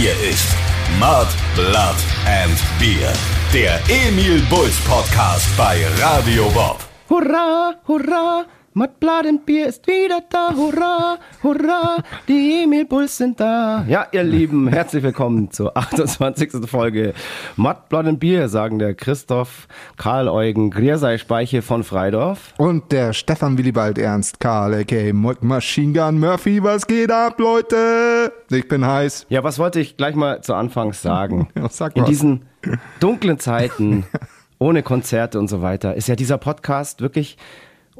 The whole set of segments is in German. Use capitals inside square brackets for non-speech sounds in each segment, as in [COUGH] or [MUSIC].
Hier ist Mud, Blood and Beer. Der Emil Bulls Podcast bei Radio Bob. Hurra, hurra, Mud, Blood and Bier ist wieder da. Hurra, hurra, die Emil Bulls sind da. Ja, ihr Lieben, herzlich willkommen zur [LAUGHS] 28. Folge Mud, Blood and Bier, sagen der Christoph Karl Eugen Griersei Speiche von Freidorf. Und der Stefan Willibald Ernst Karl, a.k.a. Machine Gun Murphy. Was geht ab, Leute? Ich bin heiß. Ja, was wollte ich gleich mal zu Anfangs sagen? [LAUGHS] Sag In diesen dunklen Zeiten, ohne Konzerte und so weiter, ist ja dieser Podcast wirklich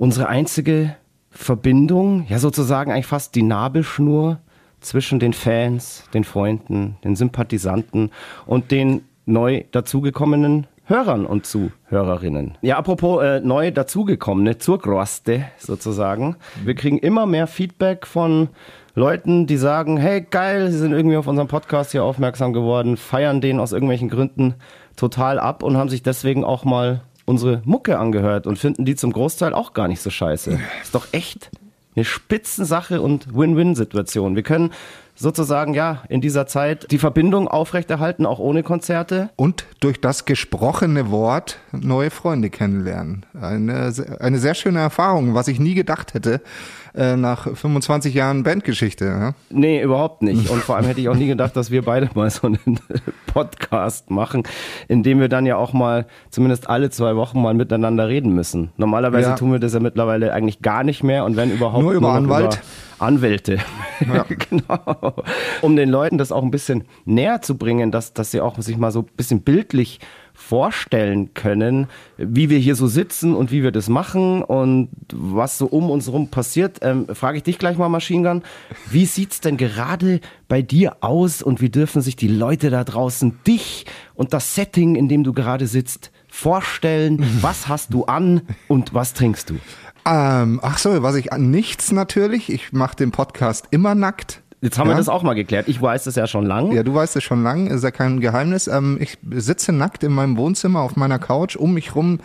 unsere einzige Verbindung, ja sozusagen eigentlich fast die Nabelschnur zwischen den Fans, den Freunden, den Sympathisanten und den neu dazugekommenen Hörern und Zuhörerinnen. Ja, apropos äh, neu dazugekommene, zur Groste sozusagen. Wir kriegen immer mehr Feedback von Leuten, die sagen, hey geil, sie sind irgendwie auf unserem Podcast hier aufmerksam geworden, feiern den aus irgendwelchen Gründen total ab und haben sich deswegen auch mal unsere Mucke angehört und finden die zum Großteil auch gar nicht so scheiße. Ist doch echt eine Spitzensache und Win-Win-Situation. Wir können sozusagen ja in dieser Zeit die Verbindung aufrechterhalten, auch ohne Konzerte. Und durch das gesprochene Wort neue Freunde kennenlernen. Eine, eine sehr schöne Erfahrung, was ich nie gedacht hätte äh, nach 25 Jahren Bandgeschichte. Ja? Nee, überhaupt nicht. Und vor allem hätte ich auch nie gedacht, dass wir beide mal so einen [LAUGHS] Podcast machen, in dem wir dann ja auch mal zumindest alle zwei Wochen mal miteinander reden müssen. Normalerweise Ja. tun wir das ja mittlerweile eigentlich gar nicht mehr und wenn überhaupt Nur über noch Anwalt? Über Anwälte. Ja. [LAUGHS] genau. Um den Leuten das auch ein bisschen näher zu bringen, dass, dass sie auch sich mal so ein bisschen bildlich vorstellen können, wie wir hier so sitzen und wie wir das machen und was so um uns rum passiert, ähm, frage ich dich gleich mal, Machine Gun. Wie sieht's denn gerade bei dir aus und wie dürfen sich die Leute da draußen dich und das Setting, in dem du gerade sitzt, vorstellen? [LAUGHS] Was hast du an und was trinkst du? Ähm, ach so, was ich an nichts natürlich. Ich mache den Podcast immer nackt. Jetzt haben Ja. wir das auch mal geklärt. Ich weiß das ja schon lang. Ja, du weißt es schon lang, ist ja kein Geheimnis. Ähm, ich sitze nackt in meinem Wohnzimmer auf meiner Couch, um mich rum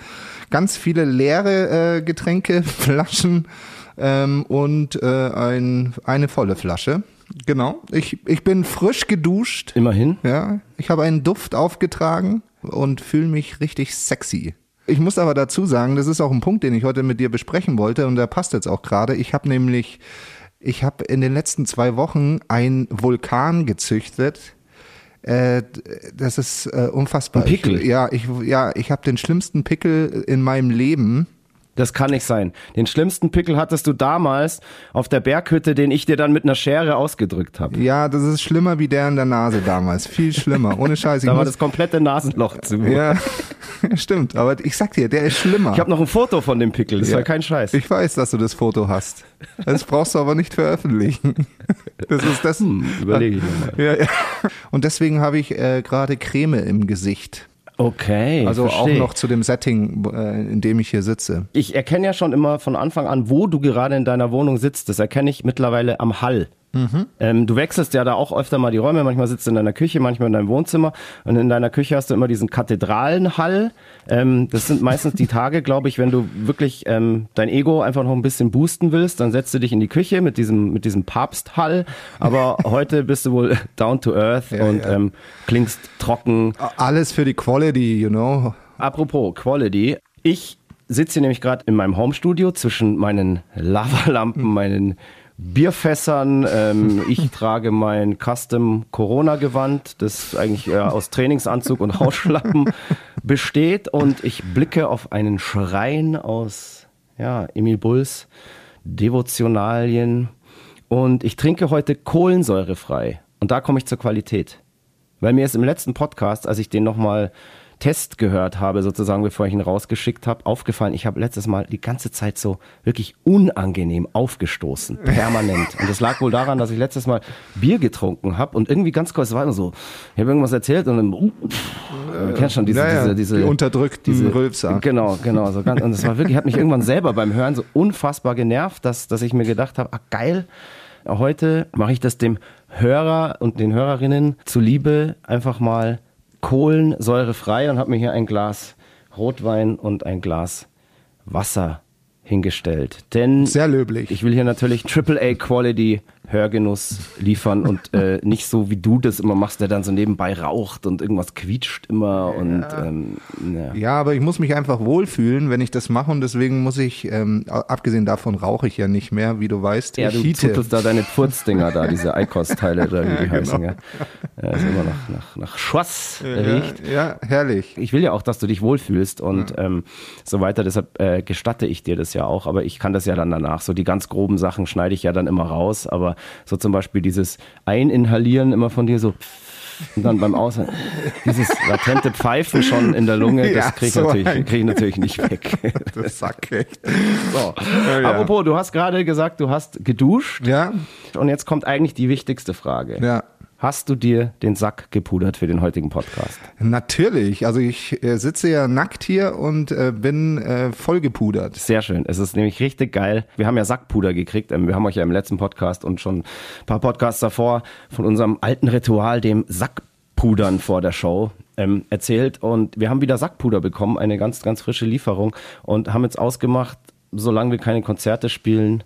ganz viele leere äh, Getränke, [LAUGHS] Flaschen ähm, und äh, ein, eine volle Flasche. Genau. Ich, ich bin frisch geduscht. Immerhin. Ja, ich habe einen Duft aufgetragen und fühle mich richtig sexy. Ich muss aber dazu sagen, das ist auch ein Punkt, den ich heute mit dir besprechen wollte und der passt jetzt auch gerade. Ich habe nämlich, ich habe in den letzten zwei Wochen einen Vulkan gezüchtet. Äh, das ist äh, unfassbar. Ein Pickel? Ich, ja, ich, ja, ich habe den schlimmsten Pickel in meinem Leben. Das kann nicht sein. Den schlimmsten Pickel hattest du damals auf der Berghütte, den ich dir dann mit einer Schere ausgedrückt habe. Ja, das ist schlimmer wie der in der Nase damals. Viel schlimmer. Ohne Scheiß. Da war das komplette Nasenloch zu. ja, [LAUGHS] stimmt. Aber ich sag dir, der ist schlimmer. Ich habe noch ein Foto von dem Pickel, das Ja. war kein Scheiß. Ich weiß, dass du das Foto hast. Das brauchst du aber nicht veröffentlichen. [LAUGHS] Das ist das. Überlege ich mir mal. Ja, ja. Und deswegen habe ich äh, gerade Creme im Gesicht. Okay, Also verstehe. auch noch zu dem Setting, äh, in dem ich hier sitze. Ich erkenne ja schon immer von Anfang an, wo du gerade in deiner Wohnung sitzt. Das erkenne ich mittlerweile am Hall. Ähm, du wechselst ja da auch öfter mal die Räume. Manchmal sitzt du in deiner Küche, manchmal in deinem Wohnzimmer. Und in deiner Küche hast du immer diesen Kathedralenhall. Ähm, das sind meistens die Tage, glaube ich, wenn du wirklich ähm, dein Ego einfach noch ein bisschen boosten willst, dann setzt du dich in die Küche mit diesem, mit diesem Papsthall. Aber [LAUGHS] heute bist du wohl down to earth und ja. Ähm, klingst trocken. Alles für die Quality, you know. Apropos Quality, ich sitze hier nämlich gerade in meinem Homestudio zwischen meinen Lavalampen, meinen Bierfässern. Ähm, [LAUGHS] ich trage mein Custom Corona-Gewand, das eigentlich äh, aus Trainingsanzug und Hausschlappen [LAUGHS] besteht. Und ich blicke auf einen Schrein aus ja, Emil Bulls Devotionalien. Und ich trinke heute kohlensäurefrei. Und da komme ich zur Qualität. Weil mir ist im letzten Podcast, als ich den nochmal Test gehört habe, sozusagen, bevor ich ihn rausgeschickt habe, aufgefallen, ich habe letztes Mal die ganze Zeit so wirklich unangenehm aufgestoßen, permanent. Und das lag wohl daran, dass ich letztes Mal Bier getrunken habe und irgendwie ganz kurz, war immer so, ich habe irgendwas erzählt und dann, uh, du kennst schon diese, Ja, ja, diese, diese, die unterdrückten diese, Rülpser. Genau, genau. So ganz, und das war wirklich, hat mich irgendwann selber beim Hören so unfassbar genervt, dass, dass ich mir gedacht habe, ah geil, heute mache ich das dem Hörer und den Hörerinnen zuliebe einfach mal kohlensäurefrei und habe mir hier ein Glas Rotwein und ein Glas Wasser hingestellt. Denn Sehr löblich. ich will hier natürlich AAA Quality Hörgenuss liefern und äh, nicht so wie du das immer machst, der dann so nebenbei raucht und irgendwas quietscht immer und ähm, ja. Ja, aber ich muss mich einfach wohlfühlen, wenn ich das mache und deswegen muss ich, ähm, abgesehen davon rauche ich ja nicht mehr, wie du weißt. Ja, ich du hiete. da deine Pfurzdinger da, diese [LAUGHS] Eikos-Teile oder wie die heißen. Ja. Ja, ist immer noch nach, nach Schwass riecht. Ja, ja, herrlich. Ich will ja auch, dass du dich wohlfühlst und ähm, so weiter. Deshalb äh, gestatte ich dir das ja auch. Aber ich kann das ja dann danach. So die ganz groben Sachen schneide ich ja dann immer raus. Aber so zum Beispiel dieses Eininhalieren immer von dir so. Und dann beim Aushalten, dieses latente Pfeifen schon in der Lunge, Ja, das kriege ich, so natürlich- krieg ich natürlich nicht weg. [LAUGHS] Das Sack. So. ja. Apropos, du hast gerade gesagt, du hast geduscht. Ja, Und jetzt kommt eigentlich die wichtigste Frage. ja. Hast du dir den Sack gepudert für den heutigen Podcast? Natürlich. Also ich äh, sitze ja nackt hier und äh, bin äh, vollgepudert. Sehr schön. Es ist nämlich richtig geil. Wir haben ja Sackpuder gekriegt. Ähm, Wir haben euch ja im letzten Podcast und schon ein paar Podcasts davor von unserem alten Ritual, dem Sackpudern vor der Show, ähm, erzählt. Und wir haben wieder Sackpuder bekommen, eine ganz, ganz frische Lieferung und haben jetzt ausgemacht, solange wir keine Konzerte spielen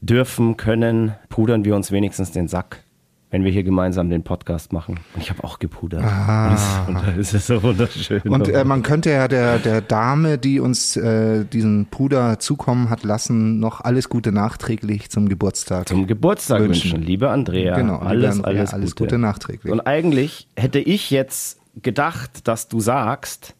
dürfen, können, pudern wir uns wenigstens den Sack. Wenn wir hier gemeinsam den Podcast machen. Und ich habe auch gepudert. Und das, und das ist so wunderschön. Und äh, man könnte ja der, der Dame, die uns äh, diesen Puder zukommen hat lassen, noch alles Gute nachträglich zum Geburtstag. Zum Geburtstag Wünschen. wünschen. Liebe Andrea, Genau, alles, Andrea, alles, alles Gute. Gute nachträglich. Und eigentlich hätte ich jetzt gedacht, dass du sagst,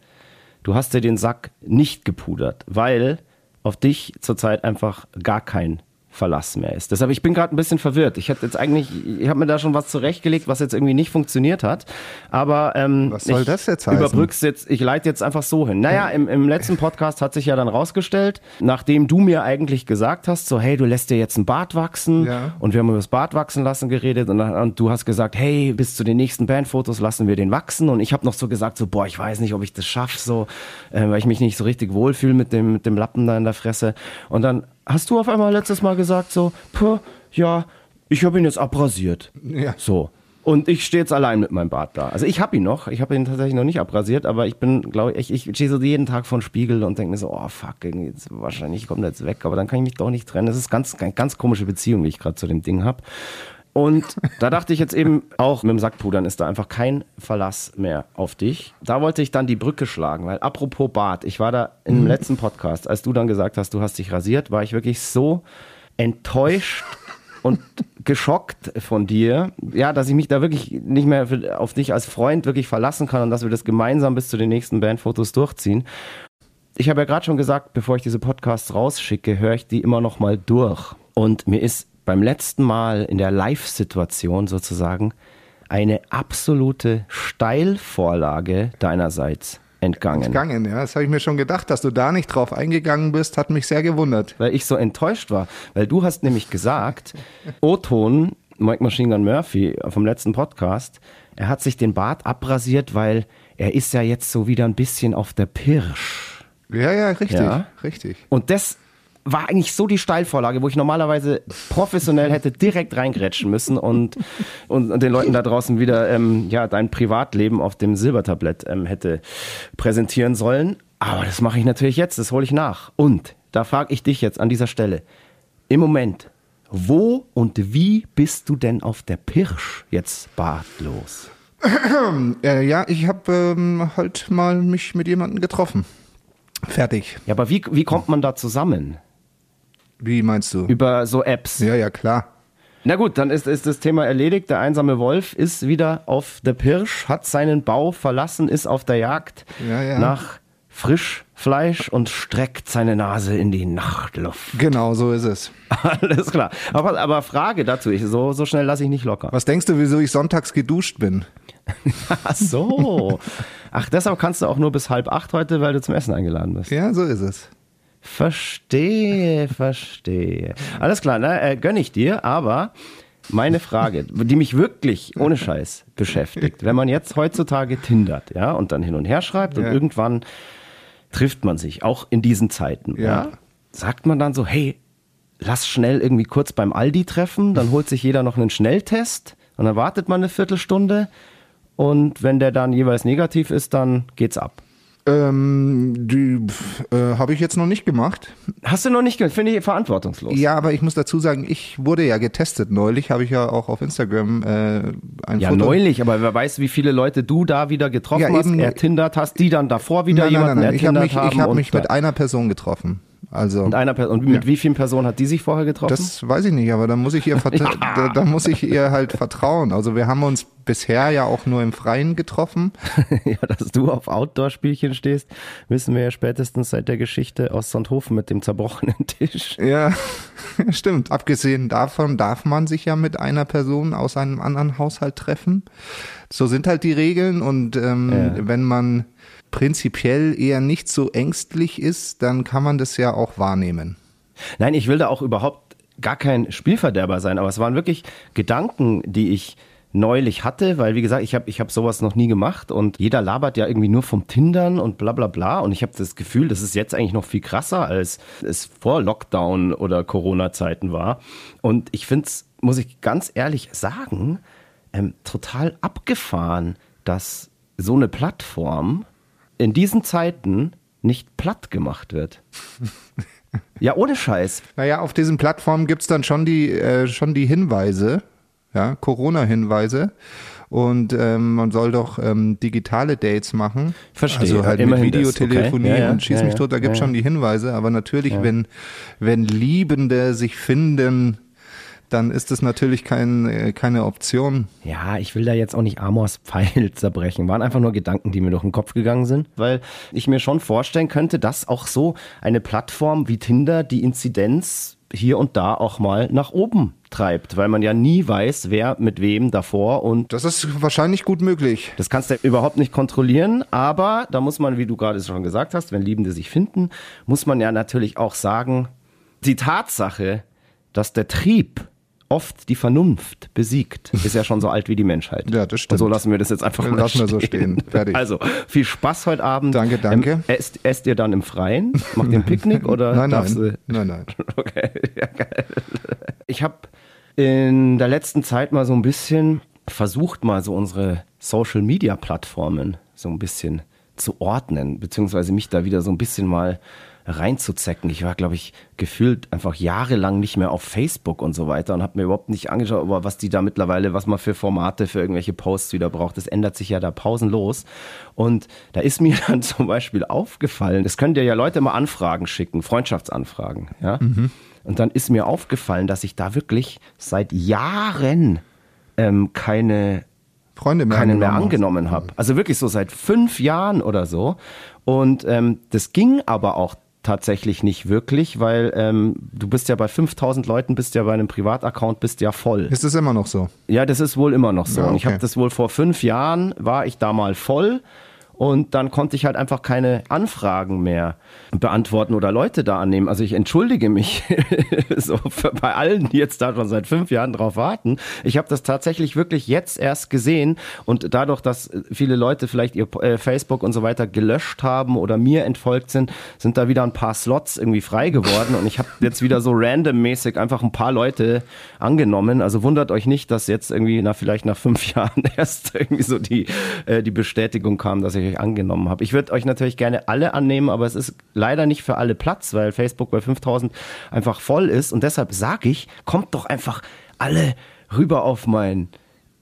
du hast dir den Sack nicht gepudert, weil auf dich zurzeit einfach gar kein Verlass mehr ist. Deshalb, ich bin gerade ein bisschen verwirrt. Ich hätte jetzt eigentlich, ich habe mir da schon was zurechtgelegt, was jetzt irgendwie nicht funktioniert hat. Aber ähm, Was soll ich das jetzt heißen? Überbrück's jetzt, ich leite jetzt einfach so hin. Naja, im, im letzten Podcast hat sich ja dann rausgestellt, nachdem du mir eigentlich gesagt hast, so hey, du lässt dir jetzt ein Bart wachsen Ja. und wir haben über das Bart wachsen lassen geredet und, dann, und du hast gesagt, hey, bis zu den nächsten Bandfotos lassen wir den wachsen und ich habe noch so gesagt, so boah, ich weiß nicht, ob ich das schaffe, so, äh, weil ich mich nicht so richtig wohlfühle mit dem, mit dem Lappen da in der Fresse. Und dann hast du auf einmal letztes Mal gesagt, so, puh, ja, ich habe ihn jetzt abrasiert. Ja. So. Und ich stehe jetzt allein mit meinem Bart da. Also ich habe ihn noch, ich habe ihn tatsächlich noch nicht abrasiert, aber ich bin, glaube ich, ich stehe so jeden Tag vor dem Spiegel und denke mir so, oh fuck, jetzt, wahrscheinlich kommt er jetzt weg, aber dann kann ich mich doch nicht trennen. Das ist ganz, ganz, ganz komische Beziehung, wie ich gerade zu dem Ding habe. Und da dachte ich jetzt eben [LAUGHS] auch, mit dem Sackpudern ist da einfach kein Verlass mehr auf dich. Da wollte ich dann die Brücke schlagen, weil apropos Bart, ich war da im letzten Podcast, als du dann gesagt hast, du hast dich rasiert, war ich wirklich so enttäuscht [LAUGHS] und geschockt von dir, ja, dass ich mich da wirklich nicht mehr für, auf dich als Freund wirklich verlassen kann und dass wir das gemeinsam bis zu den nächsten Bandfotos durchziehen. Ich habe ja gerade schon gesagt, bevor ich diese Podcasts rausschicke, höre ich die immer noch mal durch. Und mir ist beim letzten Mal in der Live-Situation sozusagen eine absolute Steilvorlage deinerseits entgangen. Gegangen, ja. Das habe ich mir schon gedacht, dass du da nicht drauf eingegangen bist, hat mich sehr gewundert. weil ich so enttäuscht war. Weil du hast nämlich gesagt, [LAUGHS] O-Ton, Mike Machine Gun Murphy vom letzten Podcast, er hat sich den Bart abrasiert, weil er ist ja jetzt so wieder ein bisschen auf der Pirsch. Ja, ja, richtig, Ja. richtig. Und das war eigentlich so die Steilvorlage, wo ich normalerweise professionell hätte direkt reingrätschen müssen und, und, den Leuten da draußen wieder ähm, ja, dein Privatleben auf dem Silbertablett ähm, hätte präsentieren sollen. Aber das mache ich natürlich jetzt, das hole ich nach. Und da frage ich dich jetzt an dieser Stelle, im Moment, wo und wie bist du denn auf der Pirsch jetzt bartlos? [CLEARS THROAT] Äh, ja, ich habe ähm, halt mal mich mit jemandem getroffen. Fertig. Ja, aber wie, wie kommt man da zusammen? Wie meinst du? Über so Apps? Ja, ja, klar. Na gut, dann ist, ist das Thema erledigt. Der einsame Wolf ist wieder auf der Pirsch, hat seinen Bau verlassen, ist auf der Jagd Ja, ja. nach Frischfleisch und streckt seine Nase in die Nachtluft. Genau, so ist es. [LAUGHS] Alles klar. Aber, aber Frage dazu, ich, so, so schnell lasse ich nicht locker. Was denkst du, wieso ich sonntags geduscht bin? [LAUGHS] Ach so. Ach, deshalb kannst du auch nur bis halb acht heute, weil du zum Essen eingeladen bist. Ja, so ist es. Verstehe, verstehe. Alles klar, äh, gönn ich dir, aber meine Frage, die mich wirklich ohne Scheiß beschäftigt, wenn man jetzt heutzutage tindert, ja, und dann hin und her schreibt und Ja. irgendwann trifft man sich, auch in diesen Zeiten, ja. Ja. sagt man dann so, hey, lass schnell irgendwie kurz beim Aldi treffen, dann holt sich jeder noch einen Schnelltest und dann wartet man eine Viertelstunde und wenn der dann jeweils negativ ist, dann geht's ab. Ähm, die äh, habe ich jetzt noch nicht gemacht. Hast du noch nicht gemacht? Finde ich verantwortungslos. Ja, aber ich muss dazu sagen, ich wurde ja getestet neulich, habe ich ja auch auf Instagram äh, ein Ja, Foto. neulich, aber wer weiß, wie viele Leute du da wieder getroffen Ja, hast, ertindert hast, die dann davor wieder Nein, nein, jemanden nein, nein. Ich habe ertindert mich, haben. ich hab und mich mit einer Person getroffen. Also und einer Person. Und mit wie vielen Personen hat die sich vorher getroffen? Das weiß ich nicht, aber da muss ich ihr vertra- [LAUGHS] da, da muss ich ihr halt vertrauen. Also wir haben uns bisher ja auch nur im Freien getroffen. [LAUGHS] ja, dass du auf Outdoor-Spielchen stehst, wissen wir ja spätestens seit der Geschichte aus Sonthofen mit dem zerbrochenen [LAUGHS] Tisch. Ja, stimmt. Abgesehen davon darf man sich ja mit einer Person aus einem anderen Haushalt treffen. So sind halt die Regeln und ähm, Ja. wenn man prinzipiell eher nicht so ängstlich ist, dann kann man das ja auch wahrnehmen. Nein, ich will da auch überhaupt gar kein Spielverderber sein, aber es waren wirklich Gedanken, die ich neulich hatte, weil wie gesagt, ich habe ich hab sowas noch nie gemacht und jeder labert ja irgendwie nur vom Tindern und bla bla bla und ich habe das Gefühl, das ist jetzt eigentlich noch viel krasser, als es vor Lockdown oder Corona-Zeiten war und ich finde es, muss ich ganz ehrlich sagen, ähm, total abgefahren, dass so eine Plattform in diesen Zeiten nicht platt gemacht wird. [LAUGHS] Ja, ohne Scheiß. Naja, auf diesen Plattformen gibt's dann schon die, äh, schon die Hinweise, ja, Corona-Hinweise. Und ähm, man soll doch ähm, digitale Dates machen. Verstehe. Also halt Immerhin mit das, okay. Videotelefonie Ja, ja, und schieß ja, mich tot, da gibt's ja, schon die Hinweise. Aber natürlich, wenn, wenn Liebende sich finden, dann ist das natürlich kein, äh, keine Option. Ja, ich will da jetzt auch nicht Amors Pfeil [LAUGHS] zerbrechen. Waren einfach nur Gedanken, die mir durch den Kopf gegangen sind, weil ich mir schon vorstellen könnte, dass auch so eine Plattform wie Tinder die Inzidenz hier und da auch mal nach oben treibt, weil man ja nie weiß, wer mit wem davor und Das ist wahrscheinlich gut möglich. das kannst du überhaupt nicht kontrollieren, aber da muss man, wie du gerade schon gesagt hast, wenn Liebende sich finden, muss man ja natürlich auch sagen, die Tatsache, dass der Trieb oft die Vernunft besiegt, ist ja schon so alt wie die Menschheit. Ja, das Und so stimmt. lassen wir das jetzt einfach mal Lassen wir so stehen. stehen. Fertig. Also, viel Spaß heute Abend. Danke, danke. Ähm, esst, esst ihr dann im Freien? Macht ihr ein Picknick [LAUGHS] oder Nein, nein, du- nein, nein. [LAUGHS] Okay, ja, geil. Ich habe in der letzten Zeit mal so ein bisschen versucht, mal so unsere Social Media Plattformen so ein bisschen zu ordnen, beziehungsweise mich da wieder so ein bisschen mal reinzuzecken. Ich war, glaube ich, gefühlt einfach jahrelang nicht mehr auf Facebook und so weiter und habe mir überhaupt nicht angeschaut, aber was die da mittlerweile, was man für Formate für irgendwelche Posts wieder braucht. Das ändert sich ja da pausenlos. Und da ist mir [LAUGHS] dann zum Beispiel aufgefallen, das könnt ihr ja Leute mal Anfragen schicken, Freundschaftsanfragen, ja. Und dann ist mir aufgefallen, dass ich da wirklich seit Jahren ähm, keine Freunde mehr keinen mehr angenommen angenommen habe. Also wirklich so seit fünf Jahren oder so. Und ähm, das ging aber auch tatsächlich nicht wirklich, weil ähm, du bist ja bei 5000 Leuten, bist ja bei einem Privataccount, bist ja voll. Ist es immer noch so? Ja, das ist wohl immer noch so. Ja, Und ich okay. habe das wohl vor fünf Jahren, war ich da mal voll. Und dann konnte ich halt einfach keine Anfragen mehr beantworten oder Leute da annehmen. Also ich entschuldige mich [LAUGHS] so bei allen, die jetzt da schon seit fünf Jahren drauf warten. Ich habe das tatsächlich wirklich jetzt erst gesehen und dadurch, dass viele Leute vielleicht ihr äh, Facebook und so weiter gelöscht haben oder mir entfolgt sind, sind da wieder ein paar Slots irgendwie frei geworden und ich habe jetzt wieder so randommäßig einfach ein paar Leute angenommen. Also wundert euch nicht, dass jetzt irgendwie nach vielleicht nach fünf [LAUGHS] Jahren erst irgendwie so die äh, die Bestätigung kam, dass ich euch angenommen habe. Ich würde euch natürlich gerne alle annehmen, aber es ist leider nicht für alle Platz, weil Facebook bei 5000 einfach voll ist und deshalb sage ich, kommt doch einfach alle rüber auf mein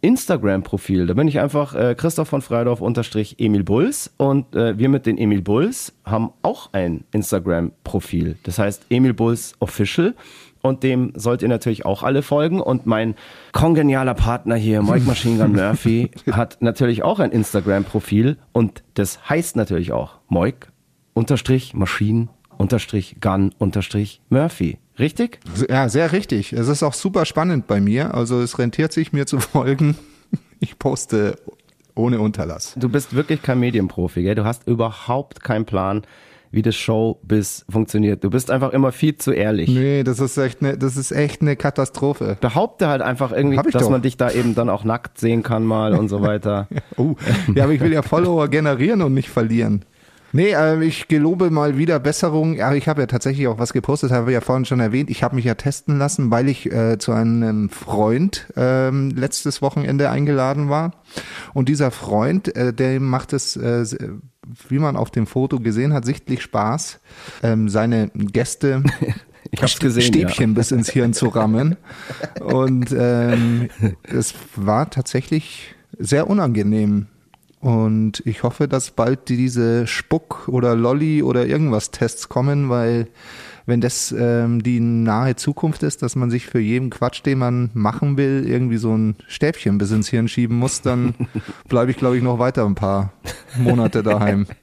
Instagram-Profil. Da bin ich einfach äh, Christoph von Freidorf unterstrich Emil Bulls und äh, wir mit den Emil Bulls haben auch ein Instagram-Profil. Das heißt Emil Bulls Official und dem sollt ihr natürlich auch alle folgen und mein kongenialer Partner hier, Mike [LAUGHS] Machine Gun Murphy, hat natürlich auch ein Instagram-Profil und das heißt natürlich auch Mike unterstrich Machine unterstrich Gun unterstrich Murphy. Richtig? Ja, sehr richtig. Es ist auch super spannend bei mir. Also es rentiert sich, mir zu [LAUGHS] folgen. Ich poste ohne Unterlass. Du bist wirklich kein Medienprofi, gell? Du hast überhaupt keinen Plan, wie das Showbiz funktioniert. Du bist einfach immer viel zu ehrlich. Nee, das ist echt eine, das ist echt eine Katastrophe. Behaupte halt einfach irgendwie, dass doch. man dich da eben dann auch nackt sehen kann mal und so [LAUGHS] weiter. Oh, ja, aber ich will ja Follower generieren und nicht verlieren. Nee, äh, ich gelobe mal wieder Besserung. Ja, ich habe ja tatsächlich auch was gepostet, habe ich ja vorhin schon erwähnt. Ich habe mich ja testen lassen, weil ich äh, zu einem Freund ähm, letztes Wochenende eingeladen war. Und dieser Freund, äh, der macht es äh, wie man auf dem Foto gesehen hat, sichtlich Spaß, ähm, seine Gäste [LAUGHS] Ich hab's gesehen, Stäbchen bis ins Hirn zu rammen. [LAUGHS] Und ähm, es war tatsächlich sehr unangenehm. Und ich hoffe, dass bald diese Spuck- oder Lolli- oder irgendwas Tests kommen, weil wenn das ähm, die nahe Zukunft ist, dass man sich für jeden Quatsch, den man machen will, irgendwie so ein Stäbchen bis ins Hirn schieben muss, dann [LAUGHS] bleibe ich, glaube ich, noch weiter ein paar Monate daheim. [LAUGHS]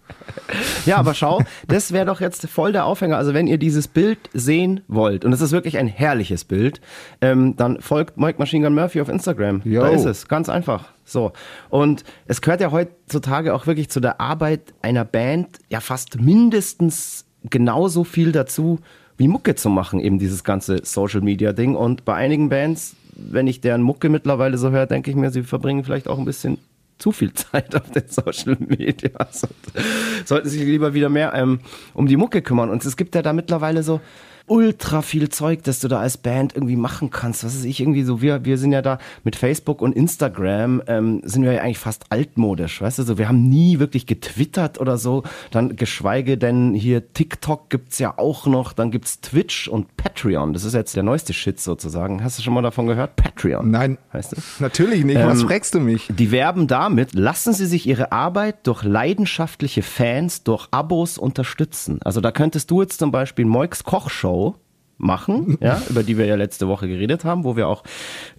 Ja, aber schau, das wäre doch jetzt voll der Aufhänger. Also wenn ihr dieses Bild sehen wollt, und es ist wirklich ein herrliches Bild, ähm, dann folgt Mike Machine Gun Murphy auf Instagram. Yo. Da ist es, ganz einfach. So. Und es gehört ja heutzutage auch wirklich zu der Arbeit einer Band ja fast mindestens genauso viel dazu, wie Mucke zu machen, eben dieses ganze Social Media Ding. Und bei einigen Bands, wenn ich deren Mucke mittlerweile so höre, denke ich mir, sie verbringen vielleicht auch ein bisschen zu viel [LAUGHS] Zeit auf den Social Media. Sollten sich lieber wieder mehr ähm, um die Mucke kümmern. Und es gibt ja da mittlerweile so ultra viel Zeug, das du da als Band irgendwie machen kannst. Was ist ich irgendwie so, wir, wir sind ja da mit Facebook und Instagram, ähm, sind wir ja eigentlich fast altmodisch, weißt du, so, wir haben nie wirklich getwittert oder so, dann geschweige denn hier TikTok gibt's ja auch noch, dann gibt's Twitch und Patreon, das ist jetzt der neueste Shit sozusagen. Hast du schon mal davon gehört? Patreon. Nein, Heißt es? natürlich nicht. Was Ähm, fragst du mich? Die werben damit, lassen Sie sich Ihre Arbeit durch leidenschaftliche Fans, durch Abos unterstützen. Also da könntest du jetzt zum Beispiel Moix Kochshow machen, [LAUGHS] ja, über die wir ja letzte Woche geredet haben, wo wir auch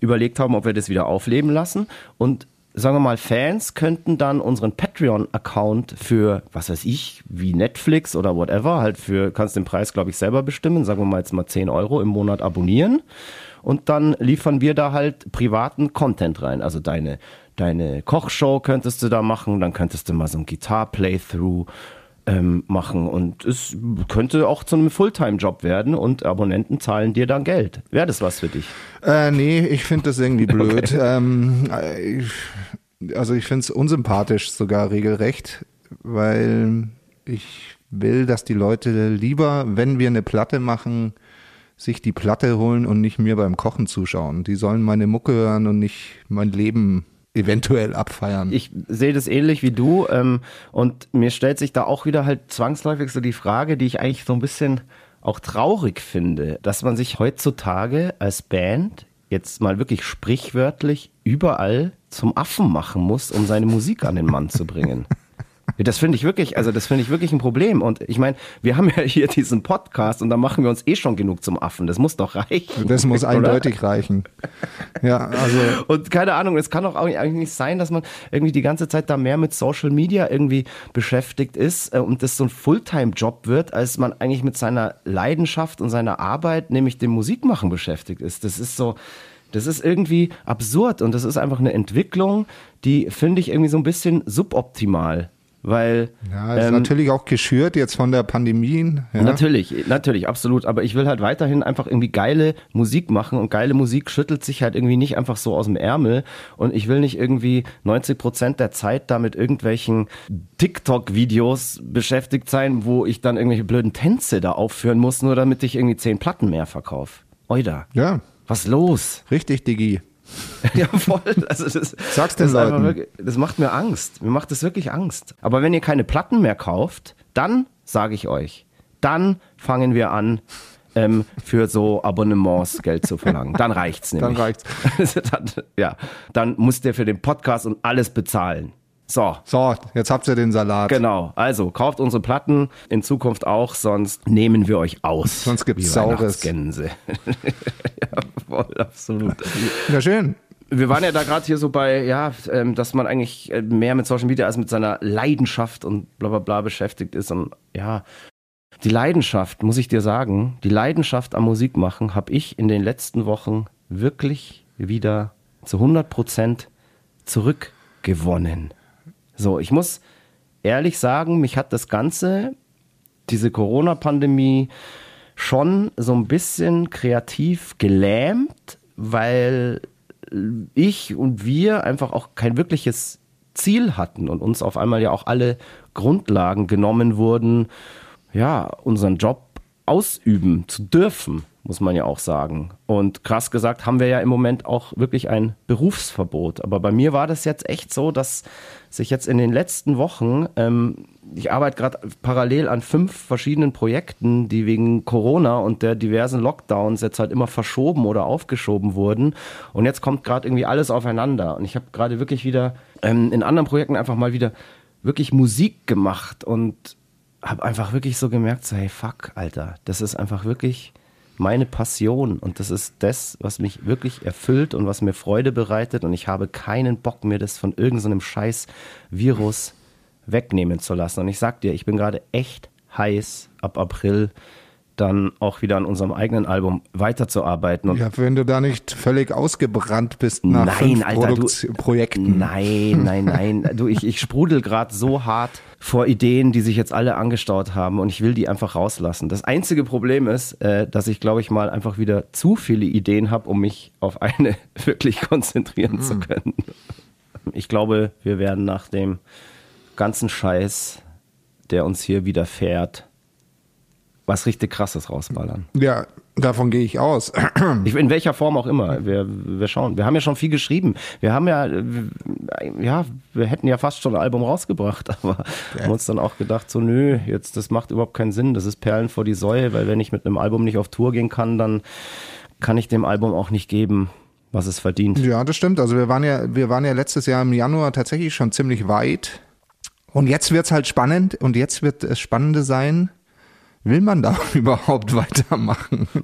überlegt haben, ob wir das wieder aufleben lassen. Und sagen wir mal, Fans könnten dann unseren Patreon-Account für, was weiß ich, wie Netflix oder whatever, halt für, kannst den Preis, glaube ich, selber bestimmen, sagen wir mal jetzt mal 10 Euro im Monat abonnieren. Und dann liefern wir da halt privaten Content rein. Also deine, deine Kochshow könntest du da machen, dann könntest du mal so ein Gitar-Playthrough ähm, machen. Und es könnte auch zu einem Fulltime-Job werden und Abonnenten zahlen dir dann Geld. Wäre das was für dich? Äh, nee, ich finde das irgendwie [LAUGHS] blöd. Ähm, äh, ich, also ich finde es unsympathisch sogar regelrecht, weil ich will, dass die Leute lieber, wenn wir eine Platte machen, sich die Platte holen und nicht mir beim Kochen zuschauen. Die sollen meine Mucke hören und nicht mein Leben eventuell abfeiern. Ich sehe das ähnlich wie du ähm, und mir stellt sich da auch wieder halt zwangsläufig so die Frage, die ich eigentlich so ein bisschen auch traurig finde, dass man sich heutzutage als Band jetzt mal wirklich sprichwörtlich überall zum Affen machen muss, um seine Musik an den Mann zu bringen. [LAUGHS] Das finde ich wirklich, also das finde ich wirklich ein Problem. Und ich meine, wir haben ja hier diesen Podcast und da machen wir uns eh schon genug zum Affen. Das muss doch reichen. das muss [LAUGHS] oder? eindeutig reichen. Ja, also Und keine Ahnung, es kann doch auch eigentlich nicht sein, dass man irgendwie die ganze Zeit da mehr mit Social Media irgendwie beschäftigt ist äh, und das so ein Fulltime-Job wird, als man eigentlich mit seiner Leidenschaft und seiner Arbeit, nämlich dem Musikmachen beschäftigt ist. Das ist so, das ist irgendwie absurd und das ist einfach eine Entwicklung, die finde ich irgendwie so ein bisschen suboptimal. Weil ja, ist ähm, natürlich auch geschürt jetzt von der Pandemie. Ja. Natürlich, natürlich, absolut. Aber ich will halt weiterhin einfach irgendwie geile Musik machen und geile Musik schüttelt sich halt irgendwie nicht einfach so aus dem Ärmel. Und ich will nicht irgendwie 90 Prozent der Zeit da mit irgendwelchen TikTok-Videos beschäftigt sein, wo ich dann irgendwelche blöden Tänze da aufführen muss, nur damit ich irgendwie zehn Platten mehr verkaufe. Oida. Ja, Was los? richtig, Digi. [LAUGHS] Ja, voll. Also das, Sag's den das, Leuten. wirklich, das macht mir Angst. Mir macht das wirklich Angst. Aber wenn ihr keine Platten mehr kauft, dann sage ich euch, dann fangen wir an, ähm, für so Abonnements Geld zu verlangen. Dann reicht's Dann nämlich. reicht's. [LAUGHS] dann, ja, dann müsst ihr für den Podcast und alles bezahlen. So. So, jetzt habt ihr den Salat. Genau, also kauft unsere Platten in Zukunft auch, sonst nehmen wir euch aus. Sonst gibt's Saures. Weihnachtsgänse. [LAUGHS] ja, voll, [LAUGHS] absolut. Ja, schön. Wir waren ja da gerade hier so bei, ja, ähm, dass man eigentlich äh, mehr mit Social Media als mit seiner Leidenschaft und bla bla bla beschäftigt ist. Und ja, die Leidenschaft, muss ich dir sagen, die Leidenschaft am Musik machen habe ich in den letzten Wochen wirklich wieder zu 100 Prozent zurückgewonnen. So, ich muss ehrlich sagen, mich hat das Ganze, diese Corona-Pandemie, schon so ein bisschen kreativ gelähmt, weil ich und wir einfach auch kein wirkliches Ziel hatten und uns auf einmal ja auch alle Grundlagen genommen wurden, ja, unseren Job ausüben zu dürfen. Muss man ja auch sagen. Und krass gesagt haben wir ja im Moment auch wirklich ein Berufsverbot. Aber bei mir war das jetzt echt so, dass sich jetzt in den letzten Wochen, ähm, ich arbeite gerade parallel an fünf verschiedenen Projekten, die wegen Corona und der diversen Lockdowns jetzt halt immer verschoben oder aufgeschoben wurden. Und jetzt kommt gerade irgendwie alles aufeinander. Und ich habe gerade wirklich wieder ähm, in anderen Projekten einfach mal wieder wirklich Musik gemacht und habe einfach wirklich so gemerkt, so, hey, fuck, Alter, das ist einfach wirklich meine Passion und das ist das, was mich wirklich erfüllt und was mir Freude bereitet und ich habe keinen Bock mir das von irgendeinem so scheiß Virus wegnehmen zu lassen. Und ich sag dir, ich bin gerade echt heiß ab April dann auch wieder an unserem eigenen Album weiterzuarbeiten. Und ja, wenn du da nicht völlig ausgebrannt bist nach nein, fünf Alter, Produkt du, Projekten. Nein, nein, [LAUGHS] nein. du, ich, ich sprudel gerade so hart vor Ideen, die sich jetzt alle angestaut haben und ich will die einfach rauslassen. Das einzige Problem ist, äh, dass ich, glaube ich, mal einfach wieder zu viele Ideen habe, um mich auf eine [LAUGHS] wirklich konzentrieren zu können. Ich glaube, wir werden nach dem ganzen Scheiß, der uns hier widerfährt, was richtig krasses rausballern. Ja, davon gehe ich aus. Ich, in welcher Form auch immer. Wir, wir schauen. Wir haben ja schon viel geschrieben. Wir haben ja, ja, wir hätten ja fast schon ein Album rausgebracht, [LAUGHS] aber haben uns dann auch gedacht, so nö, jetzt das macht überhaupt keinen Sinn. Das ist Perlen vor die Säue, weil wenn ich mit einem Album nicht auf Tour gehen kann, dann kann ich dem Album auch nicht geben, was es verdient. Ja, das stimmt. Also wir waren ja, wir waren ja letztes Jahr im Januar tatsächlich schon ziemlich weit. Und jetzt wird's halt spannend und jetzt wird es Spannende sein, will man da [LAUGHS] überhaupt weitermachen? [LAUGHS]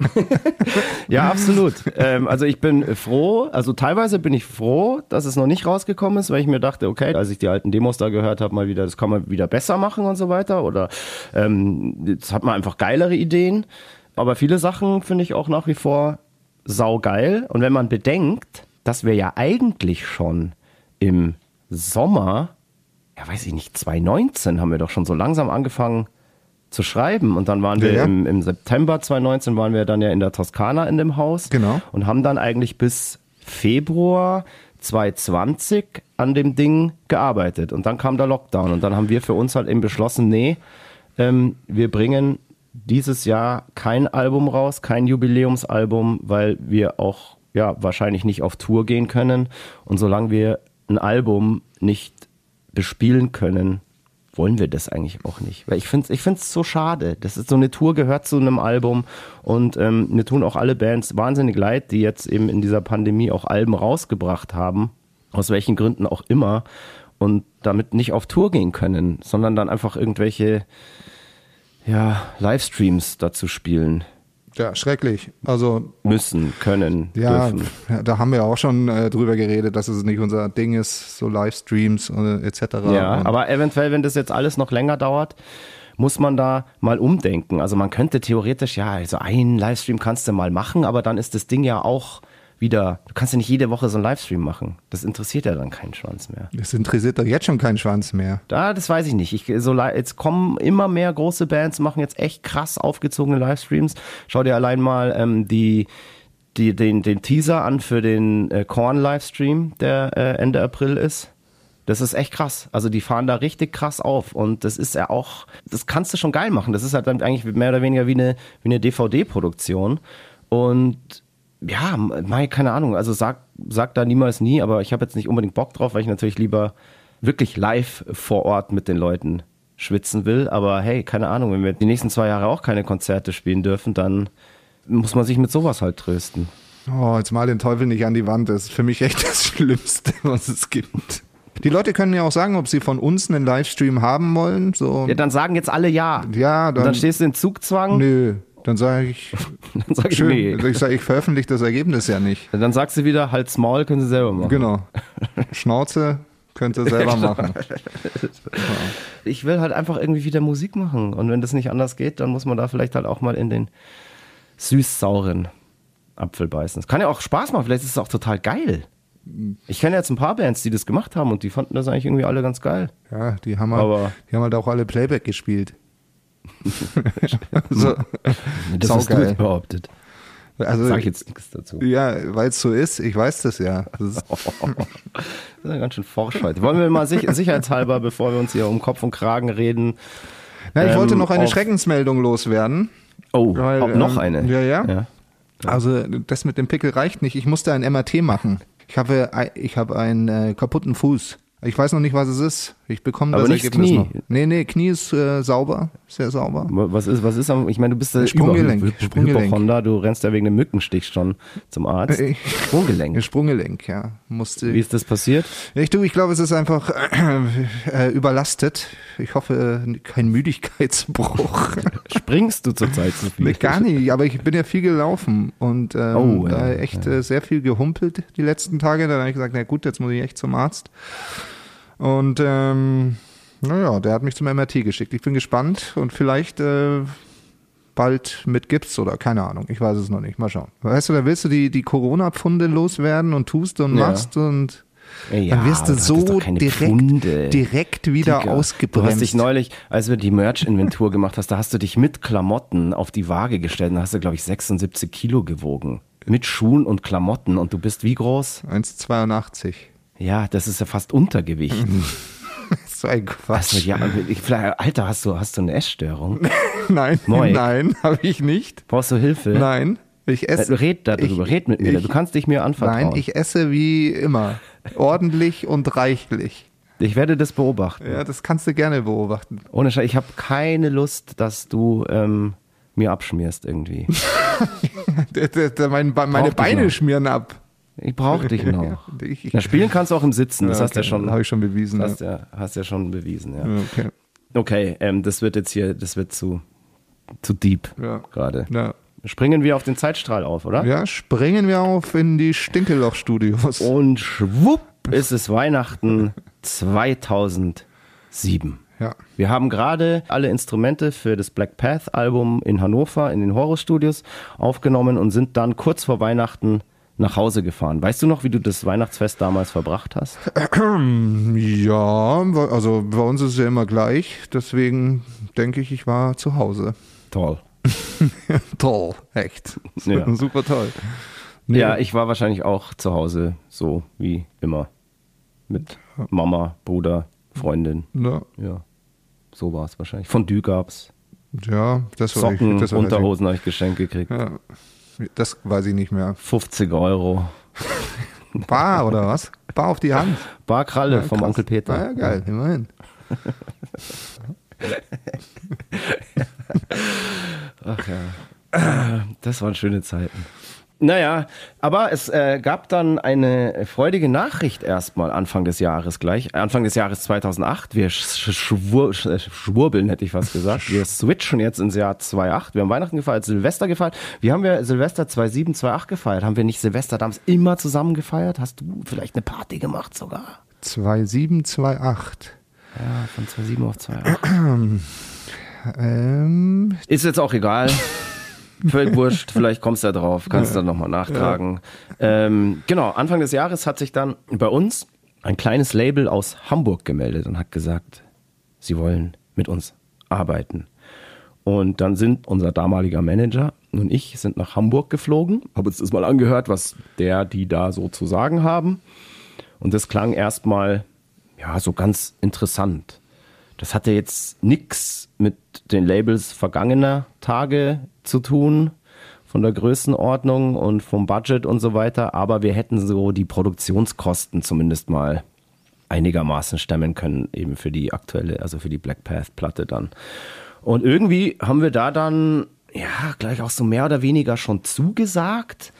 Ja, absolut. ähm, also ich bin froh, also teilweise bin ich froh, dass es noch nicht rausgekommen ist, weil ich mir dachte, okay, als ich die alten Demos da gehört habe, mal wieder, das kann man wieder besser machen und so weiter. Oder ähm, jetzt hat man einfach geilere Ideen. Aber viele Sachen finde ich auch nach wie vor saugeil. Und wenn man bedenkt, dass wir ja eigentlich schon im Sommer, ja weiß ich nicht, 2019 haben wir doch schon so langsam angefangen, zu schreiben. Und dann waren wir Ja, ja. Im, im September 2019 waren wir dann ja in der Toskana in dem Haus. Genau. Und haben dann eigentlich bis Februar 2020 an dem Ding gearbeitet. Und dann kam der Lockdown. Und dann haben wir für uns halt eben beschlossen, nee, ähm, wir bringen dieses Jahr kein Album raus, kein Jubiläumsalbum, weil wir auch ja wahrscheinlich nicht auf Tour gehen können. Und solange wir ein Album nicht bespielen können, wollen wir das eigentlich auch nicht. Weil ich finde es ich find's so schade. Das ist so eine Tour gehört zu einem Album und ähm, mir tun auch alle Bands wahnsinnig leid, die jetzt eben in dieser Pandemie auch Alben rausgebracht haben, aus welchen Gründen auch immer, und damit nicht auf Tour gehen können, sondern dann einfach irgendwelche ja, Livestreams dazu spielen Ja, schrecklich. Also müssen, können, ja, dürfen. ja, da haben wir auch schon äh, drüber geredet, dass es nicht unser Ding ist, so Livestreams äh, etc. Ja, Und- aber eventuell, wenn das jetzt alles noch länger dauert, muss man da mal umdenken. Also man könnte theoretisch, ja, also einen Livestream kannst du mal machen, aber dann ist das Ding ja auch wieder, du kannst ja nicht jede Woche so einen Livestream machen. Das interessiert ja dann keinen Schwanz mehr. es interessiert doch jetzt schon keinen Schwanz mehr. Da, das weiß ich nicht. Ich, so, jetzt kommen immer mehr große Bands, machen jetzt echt krass aufgezogene Livestreams. Schau dir allein mal ähm, die, die, den, den Teaser an für den äh, Korn-Livestream, der äh, Ende April ist. Das ist echt krass. Also die fahren da richtig krass auf. Und das ist ja auch, das kannst du schon geil machen. Das ist halt dann eigentlich mehr oder weniger wie eine, wie eine DVD-Produktion. Und ja, Mai, keine Ahnung. Also sag, sag da niemals nie, aber ich habe jetzt nicht unbedingt Bock drauf, weil ich natürlich lieber wirklich live vor Ort mit den Leuten schwitzen will. Aber hey, keine Ahnung, wenn wir die nächsten zwei Jahre auch keine Konzerte spielen dürfen, dann muss man sich mit sowas halt trösten. Oh, jetzt mal den Teufel nicht an die Wand. Das ist für mich echt das [LAUGHS] Schlimmste, was es gibt. Die Leute können ja auch sagen, ob sie von uns einen Livestream haben wollen. So, Ja, dann sagen jetzt alle ja. ja, Und dann, dann stehst du in Zugzwang. nö. Dann sage ich, [LAUGHS] Dann sag ich schön, nee. ich sage, ich veröffentliche das Ergebnis ja nicht. Dann sagst du wieder, halt's Maul, können sie selber machen. Genau. Schnauze könnt ihr selber [LAUGHS] machen. Ich will halt einfach irgendwie wieder Musik machen. Und wenn das nicht anders geht, dann muss man da vielleicht halt auch mal in den süß-sauren Apfel beißen. Es kann ja auch Spaß machen, vielleicht ist es auch total geil. Ich kenne jetzt ein paar Bands, die das gemacht haben und die fanden das eigentlich irgendwie alle ganz geil. Ja, die haben, halt, Aber- die haben halt auch alle Playback gespielt. [LAUGHS] so, Das hast du Saugeil. jetzt behauptet. also, Sag ich jetzt nichts dazu. Ja, weil es so ist. Ich weiß das ja. Das ist, [LAUGHS] Das ist ja ganz schön forsch heute. Wollen wir mal sich, sicherheitshalber, bevor wir uns hier um Kopf und Kragen reden. Na, ich Ähm, wollte noch eine Schreckensmeldung loswerden. Oh, Weil, ob noch ähm, eine? ja, ja. ja. Also das mit dem Pickel reicht nicht. Ich musste ein MRT machen. Ich habe, ich habe einen äh, kaputten Fuß. Ich weiß noch nicht, was es ist. Ich bekomme Aber das nicht das Ergebnis Knie. noch. Nee, nee, Knie ist äh, sauber, sehr sauber. Was ist, was ist am, ich meine, du bist der Sprunggelenk, Über- Sprunggelenk. Hypochonder, du rennst ja wegen einem Mückenstich schon zum Arzt. Äh, Sprunggelenk. [LAUGHS] Sprunggelenk, ja. Musste. Wie ist das passiert? Ich, du, ich glaube, es ist einfach äh, überlastet. Ich hoffe, kein Müdigkeitsbruch. [LAUGHS] Springst du zurzeit zu viel? Nee, gar nicht, aber ich bin ja viel gelaufen und ähm, Oh, ja, echt äh, sehr viel gehumpelt die letzten Tage. Dann habe ich gesagt, na gut, jetzt muss ich echt zum Arzt. Und ähm, naja, der hat mich zum MRT geschickt. Ich bin gespannt und vielleicht äh, bald mit Gips oder keine Ahnung. Ich weiß es noch nicht. Mal schauen. Weißt du, da willst du die, die Corona-Pfunde loswerden und tust und Ja. machst und Ja, dann wirst du so direkt, Pfunde. direkt wieder Digga, ausgebremst. Du hast dich neulich, als wir die Merch-Inventur [LAUGHS] gemacht hast, da hast du dich mit Klamotten auf die Waage gestellt und da hast du, glaube ich, 76 Kilo gewogen. Mit Schuhen und Klamotten und du bist wie groß? 1,82. Ja, das ist ja fast Untergewicht. [LAUGHS] So ein Quatsch. Also, ja, Alter, hast du, hast du eine Essstörung? [LAUGHS] Nein, Moik. nein, habe ich nicht. Brauchst du Hilfe? Nein, ich esse. Red darüber, ich, red mit mir. Ich, du kannst dich mir anvertrauen. nein, ich esse wie immer. Ordentlich und reichlich. ich werde das beobachten. Ja, das kannst du gerne beobachten. Ohne Scheiß, ich habe keine Lust, dass du ähm, mir abschmierst irgendwie. [LAUGHS] Meine dich Beine schmieren ab. Ich brauche dich noch. [LAUGHS] Na, spielen kannst du auch im Sitzen, das Ja, hast du ja okay, schon, Habe ich schon bewiesen. hast ja, hast ja schon bewiesen, ja. ja. Okay. Okay, ähm, das wird jetzt hier, das wird zu, zu deep Ja. gerade. Ja. Springen wir auf den Zeitstrahl auf, oder? ja, springen wir auf in die Stinkeloch-Studios. Und schwupp ist es Weihnachten 2007. Ja. Wir haben gerade alle Instrumente für das Black Path Album in Hannover in den Horus Studios aufgenommen und sind dann kurz vor Weihnachten nach Hause gefahren. Weißt du noch, wie du das Weihnachtsfest damals verbracht hast? [CLEARS THROAT] Ja, also bei uns ist es ja immer gleich. Deswegen denke ich, ich war zu Hause. Toll. [LAUGHS] Toll, echt. [LAUGHS] Ja. [LAUGHS] Super toll. Ja, ich war wahrscheinlich auch zu Hause, so wie immer. Mit Mama, Bruder, Freundin. Ja, Ja, so war es wahrscheinlich. Fondue gab's. ja das war Socken, ich, das war Unterhosen habe ich geschenkt gekriegt. Ja, das weiß ich nicht mehr. 50 Euro. Bar oder was? Bar auf die Hand. Barkralle vom krass. Onkel Peter. Ah, ja, geil, immerhin. Ach ja. Das waren schöne Zeiten. Naja, aber es äh, gab dann eine freudige Nachricht erstmal Anfang des Jahres gleich. Anfang des Jahres 2008. Wir sch schwur sch schwurbeln, hätte ich fast gesagt. Wir [LAUGHS] switchen jetzt ins Jahr 2008. Wir haben Weihnachten gefeiert, Silvester gefeiert. Wie haben wir Silvester 2007, 2008 gefeiert? Haben wir nicht Silvester damals immer zusammen gefeiert? Hast du vielleicht eine Party gemacht sogar? 2728. Ja, von 2007 auf 2008. [CLEARS THROAT] Ähm, Ist jetzt auch egal. [LAUGHS] Völlig wurscht, [LAUGHS] vielleicht kommst du ja drauf, kannst dann nochmal nachtragen. Ähm, genau, Anfang des Jahres hat sich dann bei uns ein kleines Label aus Hamburg gemeldet und hat gesagt, sie wollen mit uns arbeiten. Und dann sind unser damaliger Manager und ich sind nach Hamburg geflogen, haben uns das mal angehört, was der, die da so zu sagen haben. Und das klang erstmal, ja, so ganz interessant. Das hatte jetzt nichts mit den Labels vergangener Tage zu tun, von der Größenordnung und vom Budget und so weiter, aber wir hätten so die Produktionskosten zumindest mal einigermaßen stemmen können, eben für die aktuelle, also für die Black Path Platte dann. Und irgendwie haben wir da dann, ja, gleich auch so mehr oder weniger schon zugesagt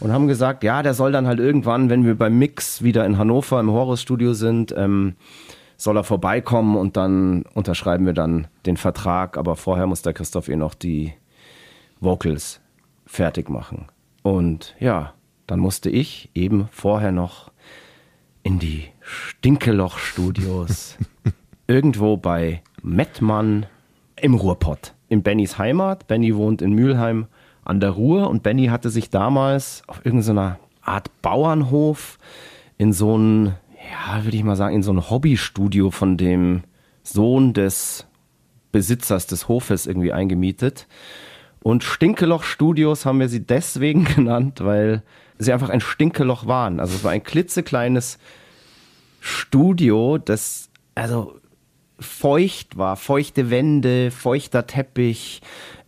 und haben gesagt, ja, der soll dann halt irgendwann, wenn wir beim Mix wieder in Hannover im Horus-Studio sind, ähm, soll er vorbeikommen und dann unterschreiben wir dann den Vertrag. Aber vorher muss der Christoph eh noch die Vocals fertig machen. Und ja, dann musste ich eben vorher noch in die Stinkeloch-Studios [LAUGHS] irgendwo bei Mettmann im Ruhrpott, in Bennys Heimat. Benny wohnt in Mülheim an der Ruhr und Benny hatte sich damals auf irgendeiner Art Bauernhof in so ein, ja, würde ich mal sagen, in so ein Hobbystudio von dem Sohn des Besitzers des Hofes irgendwie eingemietet. Und Stinkeloch Studios haben wir sie deswegen [LAUGHS] genannt, weil sie einfach ein Stinkeloch waren. Also es war ein klitzekleines Studio, das also feucht war. Feuchte Wände, feuchter Teppich,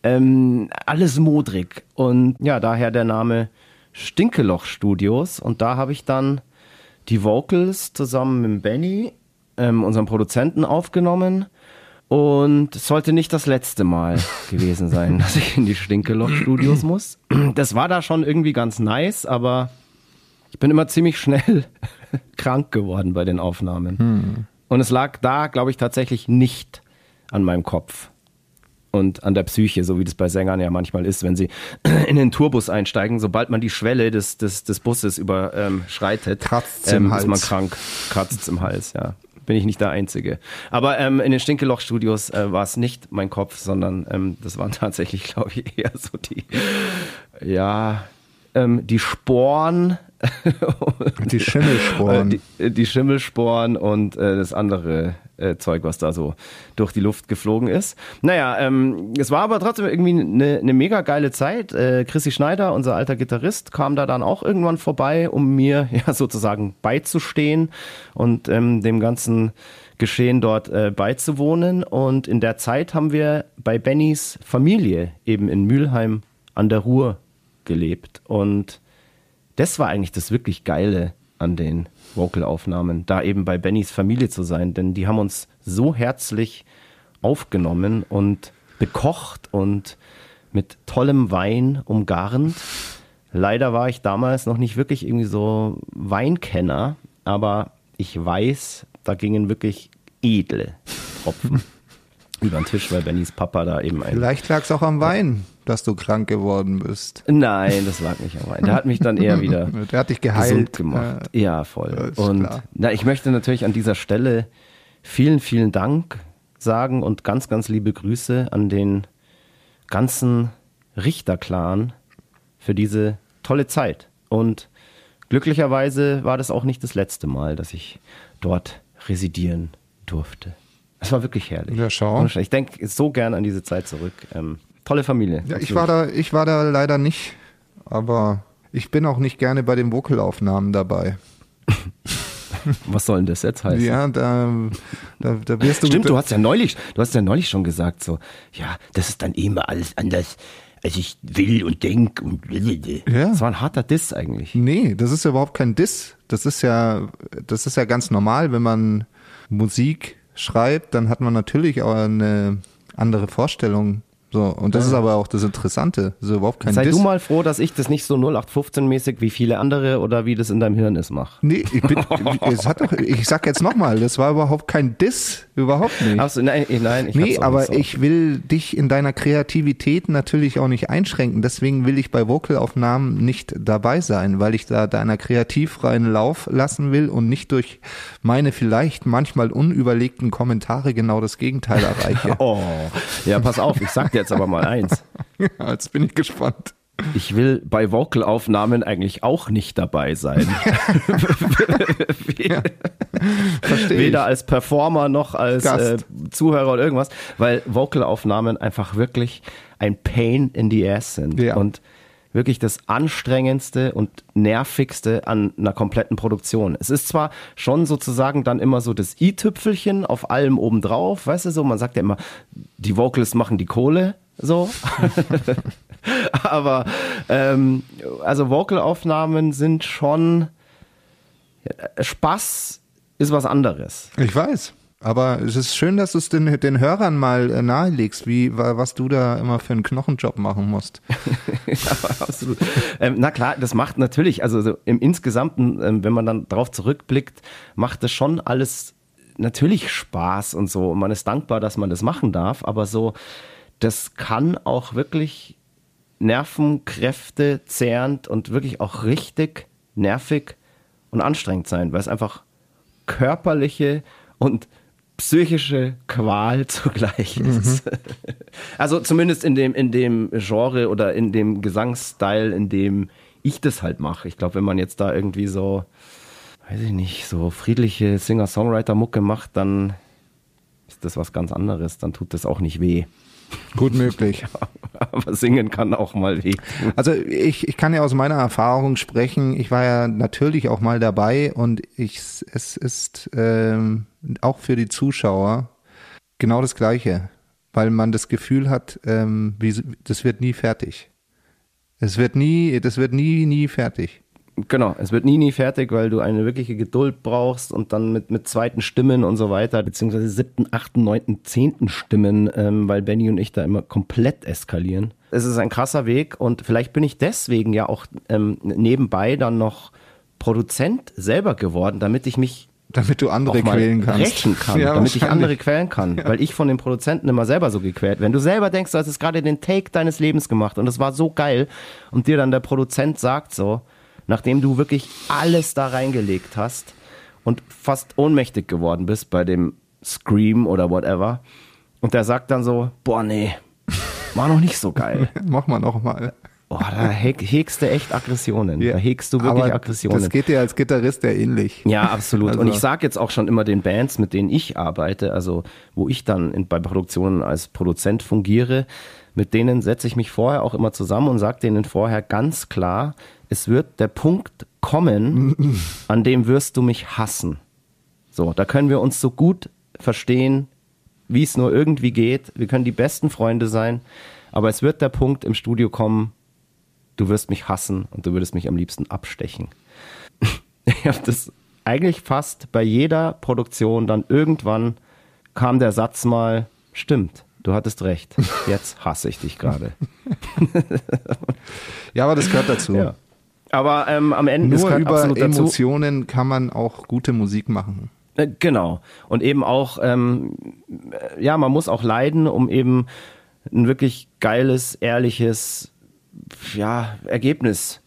ähm, alles modrig. Und ja, daher der Name Stinkeloch Studios. Und da habe ich dann die Vocals zusammen mit Benny, ähm, unserem Produzenten, aufgenommen. Und es sollte nicht das letzte Mal [LAUGHS] gewesen sein, dass ich in die Stinkeloch-Studios muss. Das war da schon irgendwie ganz nice, aber ich bin immer ziemlich schnell [LAUGHS] krank geworden bei den Aufnahmen. Hm. Und es lag da, glaube ich, tatsächlich nicht an meinem Kopf und an der Psyche, so wie das bei Sängern ja manchmal ist, wenn sie [CLEARS THROAT] in den Tourbus einsteigen, sobald man die Schwelle des, des, des Busses überschreitet, kratzt ähm, ist man krank, kratzt im Hals, ja. Bin ich nicht der Einzige. Aber ähm, in den Stinkeloch-Studios äh, war es nicht mein Kopf, sondern ähm, das waren [LAUGHS] tatsächlich, glaube ich, eher so die, ja, ähm, die Sporen [LAUGHS] die Schimmelsporen. Die, die Schimmelsporen und äh, das andere äh, Zeug, was da so durch die Luft geflogen ist. Naja, ähm, es war aber trotzdem irgendwie eine, eine mega geile Zeit. Äh, Chrissy Schneider, unser alter Gitarrist, kam da dann auch irgendwann vorbei, um mir [LAUGHS] ja sozusagen beizustehen und ähm, dem ganzen Geschehen dort äh, beizuwohnen. Und in der Zeit haben wir bei Bennys Familie eben in Mülheim an der Ruhr gelebt. Und das war eigentlich das wirklich Geile an den Vocalaufnahmen, da eben bei Bennys Familie zu sein, denn die haben uns so herzlich aufgenommen und bekocht und mit tollem Wein umgarnt. Leider war ich damals noch nicht wirklich irgendwie so Weinkenner, aber ich weiß, da gingen wirklich edle Tropfen über den Tisch, weil Bennys Papa da eben ein. Vielleicht lag es auch am Wein dass du krank geworden bist. Nein, das lag nicht am Wein. Der hat mich dann eher wieder [LAUGHS] Der hat dich geheilt. gemacht. Ja, ja voll. Und na, ich möchte natürlich an dieser Stelle vielen, vielen Dank sagen und ganz, ganz liebe Grüße an den ganzen Richterclan für diese tolle Zeit. Und glücklicherweise war das auch nicht das letzte Mal, dass ich dort residieren durfte. Es war wirklich herrlich. Ja, schau. Ich denke so gern an diese Zeit zurück. Ähm, Tolle Familie. Ja, ich war da, ich war da leider nicht, aber ich bin auch nicht gerne bei den Vocalaufnahmen dabei. [LAUGHS] Was soll denn das jetzt heißen? Ja, da, da, da wirst du. Stimmt, du hast ja neulich, du hast ja neulich schon gesagt, so, ja, das ist dann immer alles anders, als ich will und denk und ja. Das war ein harter Diss eigentlich. Nee, das ist ja überhaupt kein Diss. Das ist ja, das ist ja ganz normal, wenn man Musik schreibt, dann hat man natürlich auch eine andere Vorstellung so, und das ja. ist aber auch das Interessante. So überhaupt kein Sei Diss. du mal froh, dass ich das nicht so 0815-mäßig wie viele andere oder wie das in deinem Hirn ist mache. Nee, ich, bin, [LAUGHS] es hat doch, ich sag jetzt nochmal, das war überhaupt kein Diss. Überhaupt nicht. Achso, nein, nein. Ich nee, aber so. ich will dich in deiner Kreativität natürlich auch nicht einschränken. Deswegen will ich bei Vocalaufnahmen nicht dabei sein, weil ich da deiner kreativfreien Lauf lassen will und nicht durch meine vielleicht manchmal unüberlegten Kommentare genau das Gegenteil erreiche. [LAUGHS] oh, ja, pass auf, ich sag dir jetzt aber mal eins. [LAUGHS] Ja, jetzt bin ich gespannt. Ich will bei Vocalaufnahmen eigentlich auch nicht dabei sein. [LAUGHS] ja, Weder ich. als Performer noch als äh, Zuhörer oder irgendwas, weil Vocalaufnahmen einfach wirklich ein Pain in the Ass sind. Ja. Und wirklich das anstrengendste und nervigste an einer kompletten Produktion. Es ist zwar schon sozusagen dann immer so das i-Tüpfelchen auf allem obendrauf, weißt du so, man sagt ja immer, die Vocals machen die Kohle, so. [LAUGHS] Aber ähm, also Vocalaufnahmen sind schon Spaß ist was anderes. Ich weiß. Aber es ist schön, dass du es den, den Hörern mal äh, nahelegst, wie, was du da immer für einen Knochenjob machen musst. [LAUGHS] ja, absolut. Ähm, na klar, das macht natürlich, also so im Insgesamten, ähm, wenn man dann darauf zurückblickt, macht das schon alles natürlich Spaß und so. Und man ist dankbar, dass man das machen darf, aber so, das kann auch wirklich Nervenkräfte zehrend und wirklich auch richtig nervig und anstrengend sein, weil es einfach körperliche und psychische Qual [LAUGHS] zugleich ist. Mhm. [LAUGHS] Also zumindest in dem, in dem Genre oder in dem Gesangsstyle, in dem ich das halt mache. Ich glaube, wenn man jetzt da irgendwie so, weiß ich nicht, so friedliche Singer-Songwriter-Mucke macht, dann ist das was ganz anderes. Dann tut das auch nicht weh. Gut möglich. [LAUGHS] Aber singen kann auch mal weh. Also ich, ich kann ja aus meiner Erfahrung sprechen. Ich war ja natürlich auch mal dabei und ich, es ist ähm, auch für die Zuschauer genau das Gleiche, weil man das Gefühl hat, ähm, wie, das wird nie fertig. Es wird nie, das wird nie, nie fertig. Genau, es wird nie, nie fertig, weil du eine wirkliche Geduld brauchst und dann mit, mit zweiten Stimmen und so weiter, beziehungsweise siebten, achten, neunten, zehnten Stimmen, ähm, weil Benny und ich da immer komplett eskalieren. Es ist ein krasser Weg und vielleicht bin ich deswegen ja auch ähm, nebenbei dann noch Produzent selber geworden, damit ich mich damit du andere quälen kannst. Rächen kann, [LAUGHS] Ja, damit ich andere quälen kann. Weil ich von den Produzenten immer selber so gequält Wenn du selber denkst, du hast jetzt gerade den Take deines Lebens gemacht und es war so geil und dir dann der Produzent sagt so, nachdem du wirklich alles da reingelegt hast und fast ohnmächtig geworden bist bei dem Scream oder whatever und der sagt dann so, boah nee, war noch nicht so geil. [LAUGHS] Mach mal noch mal. Boah, da heg, hegst du echt Aggressionen. Da hegst du wirklich Aber Aggressionen. Das geht dir als Gitarrist ja ähnlich. Ja, absolut. Also- Und ich sage jetzt auch schon immer den Bands, mit denen ich arbeite, also wo ich dann in, bei Produktionen als Produzent fungiere, mit denen setze ich mich vorher auch immer zusammen und sage denen vorher ganz klar, es wird der Punkt kommen, [LAUGHS] an dem wirst du mich hassen. So, da können wir uns so gut verstehen, wie es nur irgendwie geht. Wir können die besten Freunde sein, aber es wird der Punkt im Studio kommen, du wirst mich hassen und du würdest mich am liebsten abstechen. [LAUGHS] Ich habe das eigentlich fast bei jeder Produktion dann irgendwann kam der Satz mal, stimmt, du hattest recht, [LAUGHS] jetzt hasse ich dich gerade. Ja, aber das gehört dazu. Ja. Aber ähm, am Ende Nur über absolut dazu. Emotionen kann man auch gute Musik machen. Äh, Genau. Und eben auch, ähm, äh, ja, man muss auch leiden, um eben ein wirklich geiles, ehrliches, ja, Ergebnis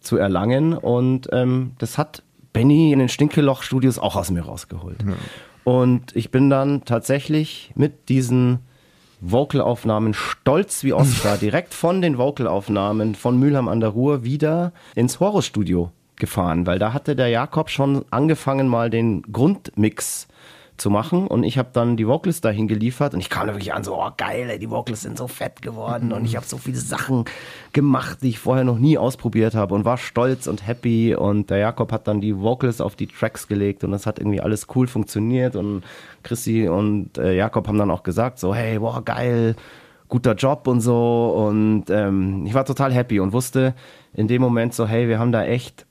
zu erlangen. Und ähm, das hat Benny in den Stinkeloch-Studios auch aus mir rausgeholt. Und ich bin dann tatsächlich mit diesen Vocalaufnahmen stolz wie Oscar [LAUGHS] direkt von den Vocalaufnahmen von Mülheim an der Ruhr wieder ins Horrorstudio gefahren, weil da hatte der Jakob schon angefangen mal den Grundmix zu machen. Und ich habe dann die Vocals dahin geliefert und ich kam da wirklich an so, oh geil, ey, die Vocals sind so fett geworden und ich habe so viele Sachen gemacht, die ich vorher noch nie ausprobiert habe und war stolz und happy. Und der Jakob hat dann die Vocals auf die Tracks gelegt und das hat irgendwie alles cool funktioniert. Und Chrissy und äh, Jakob haben dann auch gesagt so, hey, boah, geil, guter Job und so. Und ähm, ich war total happy und wusste in dem Moment so, hey, wir haben da echt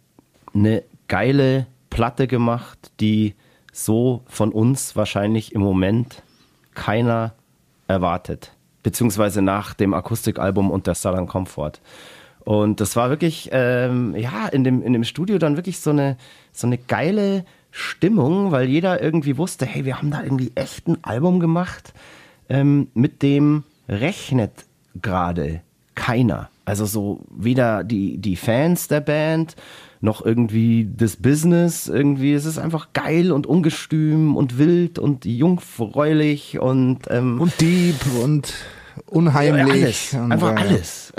eine geile Platte gemacht, die so von uns wahrscheinlich im Moment keiner erwartet. Beziehungsweise nach dem Akustikalbum und der Southern Comfort. Und das war wirklich, ähm, ja, in dem, in dem Studio dann wirklich so eine, so eine geile Stimmung, weil jeder irgendwie wusste, hey, wir haben da irgendwie echt ein Album gemacht, ähm, mit dem rechnet gerade keiner. Also so weder die, die Fans der Band noch irgendwie das Business. Irgendwie es ist einfach geil und ungestüm und wild und jungfräulich und, ähm, Und Dieb und unheimlich. alles. Und, Einfach äh, alles.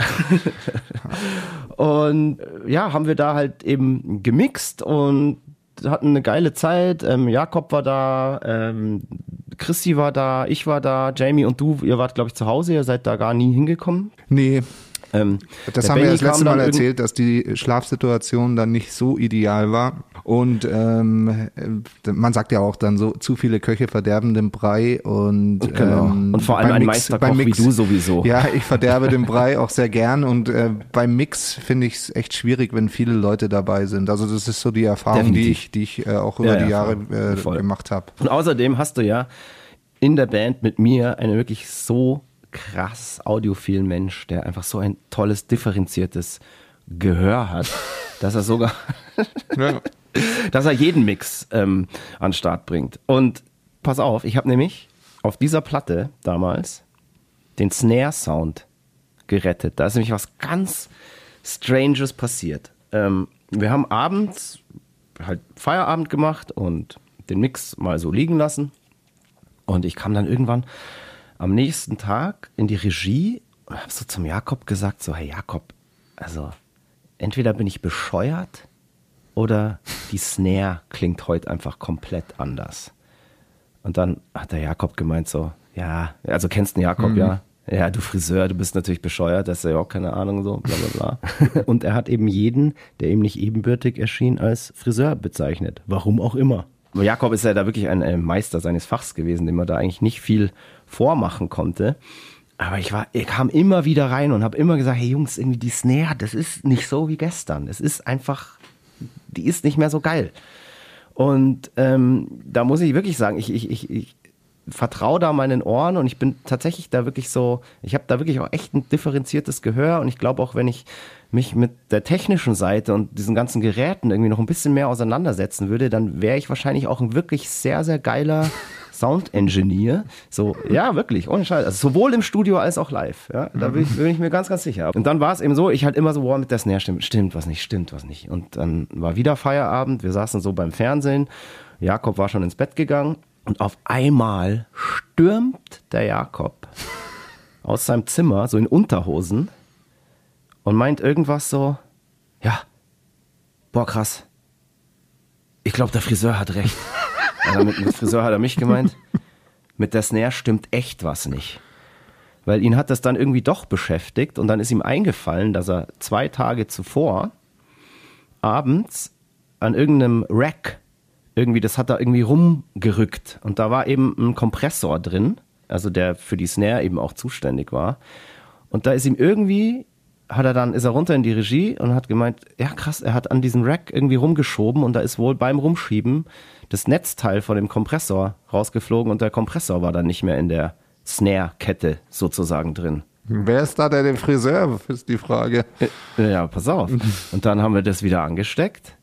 [LAUGHS] und äh, ja, haben wir da halt eben gemixt und hatten eine geile Zeit. Ähm, Jakob war da, ähm, Christi war da, ich war da, Jamie und du, ihr wart, glaube ich, zu Hause, ihr seid da gar nie hingekommen. Nee, Ähm, das haben wir Benny das letzte Mal erzählt, dass die Schlafsituation dann nicht so ideal war. Und ähm, äh, man sagt ja auch dann so, zu viele Köche verderben den Brei und Genau. ähm, Und vor allem beim ein Mix- Meisterkoch beim wie Mix- du sowieso. Ja, ich verderbe den Brei auch sehr gern und äh, beim Mix finde ich es echt schwierig, wenn viele Leute dabei sind. Also das ist so die Erfahrung, die Definitiv. ich, die ich äh, auch über Ja, ja, die Jahre voll. äh, Voll. gemacht habe. Und außerdem hast du ja in der Band mit mir einen wirklich so krass audiophilen Mensch, der einfach so ein tolles, differenziertes Gehör hat, [LAUGHS] dass er sogar, [LAUGHS] dass er jeden Mix ähm, an den Start bringt. Und pass auf, ich habe nämlich auf dieser Platte damals den Snare-Sound gerettet. Da ist nämlich was ganz Stranges passiert. Ähm, wir haben abends halt Feierabend gemacht und den Mix mal so liegen lassen. Und ich kam dann irgendwann am nächsten Tag in die Regie und habe so zum Jakob gesagt, so, hey Jakob, also entweder bin ich bescheuert oder die Snare klingt heute einfach komplett anders. Und dann hat der Jakob gemeint so, ja, also kennst du den Jakob, ja? Ja, du Friseur, du bist natürlich bescheuert, das ist ja auch keine Ahnung, so, bla bla bla. [LAUGHS] Und er hat eben jeden, der ihm nicht ebenbürtig erschien, als Friseur bezeichnet. Warum auch immer. Jakob ist ja da wirklich ein, ein Meister seines Fachs gewesen, dem man da eigentlich nicht viel vormachen konnte. Aber ich war, ich kam immer wieder rein und habe immer gesagt, hey Jungs, irgendwie die Snare, das ist nicht so wie gestern. Es ist einfach, die ist nicht mehr so geil. Und ähm, da muss ich wirklich sagen, ich, ich, ich, ich vertraue da meinen Ohren und ich bin tatsächlich da wirklich so, ich habe da wirklich auch echt ein differenziertes Gehör und ich glaube auch, wenn ich mich mit der technischen Seite und diesen ganzen Geräten irgendwie noch ein bisschen mehr auseinandersetzen würde, dann wäre ich wahrscheinlich auch ein wirklich sehr, sehr geiler [LAUGHS] Sound Engineer. So, ja, wirklich, ohne Scheiß. Also sowohl im Studio als auch live. Ja, da bin ich, bin ich mir ganz, ganz sicher. Und dann war es eben so, ich halt immer so, wow, mit der Snare stimmt, stimmt was nicht, stimmt was nicht. Und dann war wieder Feierabend, wir saßen so beim Fernsehen. Jakob war schon ins Bett gegangen und auf einmal stürmt der Jakob aus seinem Zimmer, so in Unterhosen, und meint irgendwas so, ja, boah, krass. Ich glaube, der Friseur hat recht. Also mit, mit Friseur hat er mich gemeint. Mit der Snare stimmt echt was nicht. Weil ihn hat das dann irgendwie doch beschäftigt und dann ist ihm eingefallen, dass er zwei Tage zuvor abends an irgendeinem Rack irgendwie, das hat er irgendwie rumgerückt und da war eben ein Kompressor drin, also der für die Snare eben auch zuständig war. Und da ist ihm irgendwie hat er dann, ist er runter in die Regie und hat gemeint, ja krass, er hat an diesem Rack irgendwie rumgeschoben und da ist wohl beim Rumschieben das Netzteil von dem Kompressor rausgeflogen und der Kompressor war dann nicht mehr in der Snare-Kette sozusagen drin. Wer ist da der, der Friseur, ist die Frage. Äh, ja, pass auf. Und dann haben wir das wieder angesteckt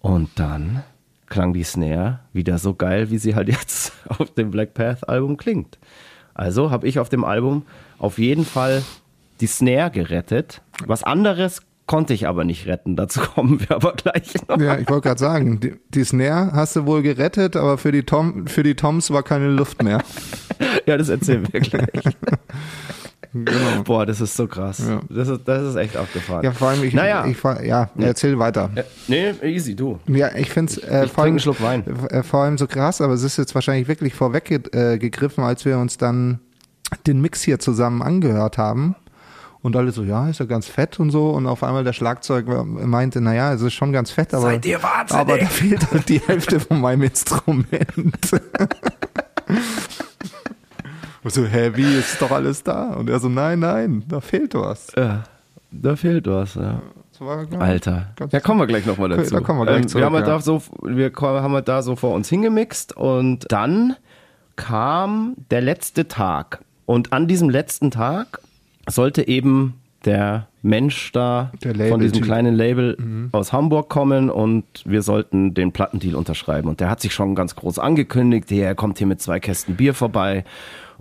und dann klang die Snare wieder so geil, wie sie halt jetzt [LAUGHS] auf dem Black Path Album klingt. Also habe ich auf dem Album auf jeden Fall die Snare gerettet. Was anderes konnte ich aber nicht retten. Dazu kommen wir aber gleich noch. Ja, ich wollte gerade sagen, die, die, Snare hast du wohl gerettet, aber für die, Tom, für die Toms war keine Luft mehr. [LAUGHS] ja, das erzählen wir gleich. [LAUGHS] Genau. Boah, das ist so krass. Ja. Das, ist, das ist echt abgefahren. Ja, vor allem, ich, naja. ich, ich ja, erzähl weiter. Ja, nee, easy, du. Ja, ich finde es äh, vor, allem, äh, vor allem so krass, aber es ist jetzt wahrscheinlich wirklich vorweggegriffen, äh, als wir uns dann den Mix hier zusammen angehört haben. Und alle so, ja, ist ja ganz fett und so. Und auf einmal der Schlagzeuger meinte, naja, es ist schon ganz fett, aber, aber da fehlt halt die Hälfte von meinem Instrument. [LAUGHS] und so, hä, wie, ist doch alles da? Und er so, nein, nein, da fehlt was. Ja, da fehlt was, ja. Alter. Ja, kommen wir gleich nochmal dazu. Da kommen wir gleich ähm, zurück, wir haben, halt ja. da so, wir haben halt da so vor uns hingemixt und dann kam der letzte Tag. Und an diesem letzten Tag sollte eben der Mensch da von diesem kleinen Label mhm. aus Hamburg kommen und wir sollten den Plattendeal unterschreiben. Und der hat sich schon ganz groß angekündigt, er kommt hier mit zwei Kästen Bier vorbei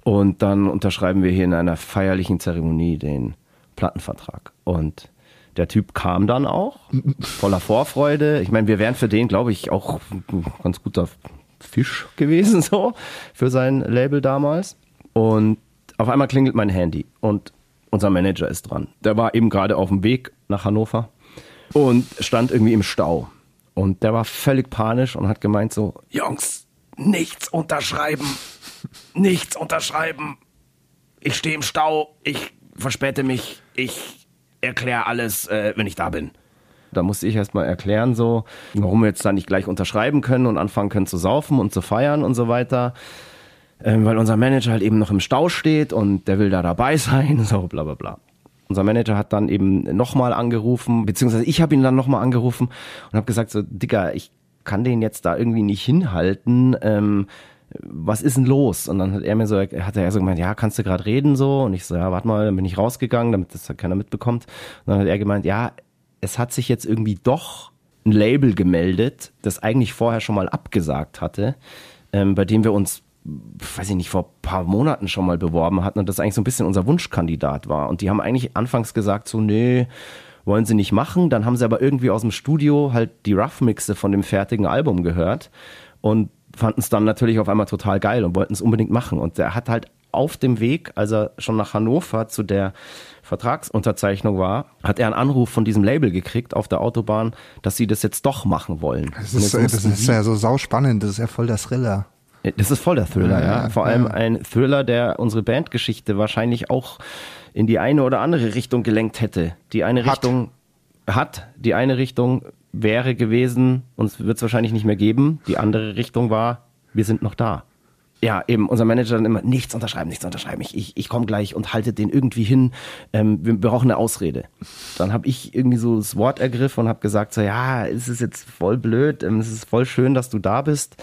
und dann unterschreiben wir hier in einer feierlichen Zeremonie den Plattenvertrag. Und der Typ kam dann auch, voller Vorfreude. Ich meine, wir wären für den, glaube ich, auch ein ganz guter Fisch gewesen, [LAUGHS] so, für sein Label damals. Und auf einmal klingelt mein Handy und unser Manager ist dran. Der war eben gerade auf dem Weg nach Hannover und stand irgendwie im Stau. Und der war völlig panisch und hat gemeint so, Jungs, nichts unterschreiben, nichts unterschreiben. Ich stehe im Stau, ich verspäte mich, ich erkläre alles, äh, wenn ich da bin. Da musste ich erstmal erklären, so, warum wir jetzt da nicht gleich unterschreiben können und anfangen können zu saufen und zu feiern und so weiter ähm, weil unser Manager halt eben noch im Stau steht und der will da dabei [LAUGHS] sein, so bla bla bla. Unser Manager hat dann eben nochmal angerufen, beziehungsweise ich habe ihn dann nochmal angerufen und habe gesagt, so, Digga, ich kann den jetzt da irgendwie nicht hinhalten. Ähm, was ist denn los? Und dann hat er mir so, hat er so gemeint, ja, kannst du gerade reden so? Und ich so, ja, warte mal, dann bin ich rausgegangen, damit das halt keiner mitbekommt. Und dann hat er gemeint, ja, es hat sich jetzt irgendwie doch ein Label gemeldet, das eigentlich vorher schon mal abgesagt hatte, ähm, bei dem wir uns weiß ich nicht, vor ein paar Monaten schon mal beworben hatten und das eigentlich so ein bisschen unser Wunschkandidat war. Und die haben eigentlich anfangs gesagt, so, nee, wollen sie nicht machen. Dann haben sie aber irgendwie aus dem Studio halt die Rough-Mixe von dem fertigen Album gehört und fanden es dann natürlich auf einmal total geil und wollten es unbedingt machen. Und der hat halt auf dem Weg, als er schon nach Hannover zu der Vertragsunterzeichnung war, hat er einen Anruf von diesem Label gekriegt auf der Autobahn, dass sie das jetzt doch machen wollen. Das ist, das ist ja so sauspannend, das ist ja voll der Thriller. Das ist voll der Thriller, ja. ja. Vor allem ja. ein Thriller, der unsere Bandgeschichte wahrscheinlich auch in die eine oder andere Richtung gelenkt hätte. Die eine hat. Richtung hat, die eine Richtung wäre gewesen, uns wird es wahrscheinlich nicht mehr geben. Die andere Richtung war, wir sind noch da. Ja, eben unser Manager dann immer, nichts unterschreiben, nichts unterschreiben. Ich, ich, ich komme gleich und halte den irgendwie hin. Ähm, wir brauchen eine Ausrede. Dann habe ich irgendwie so das Wort ergriffen und habe gesagt, so ja, es ist jetzt voll blöd, ähm, es ist voll schön, dass du da bist.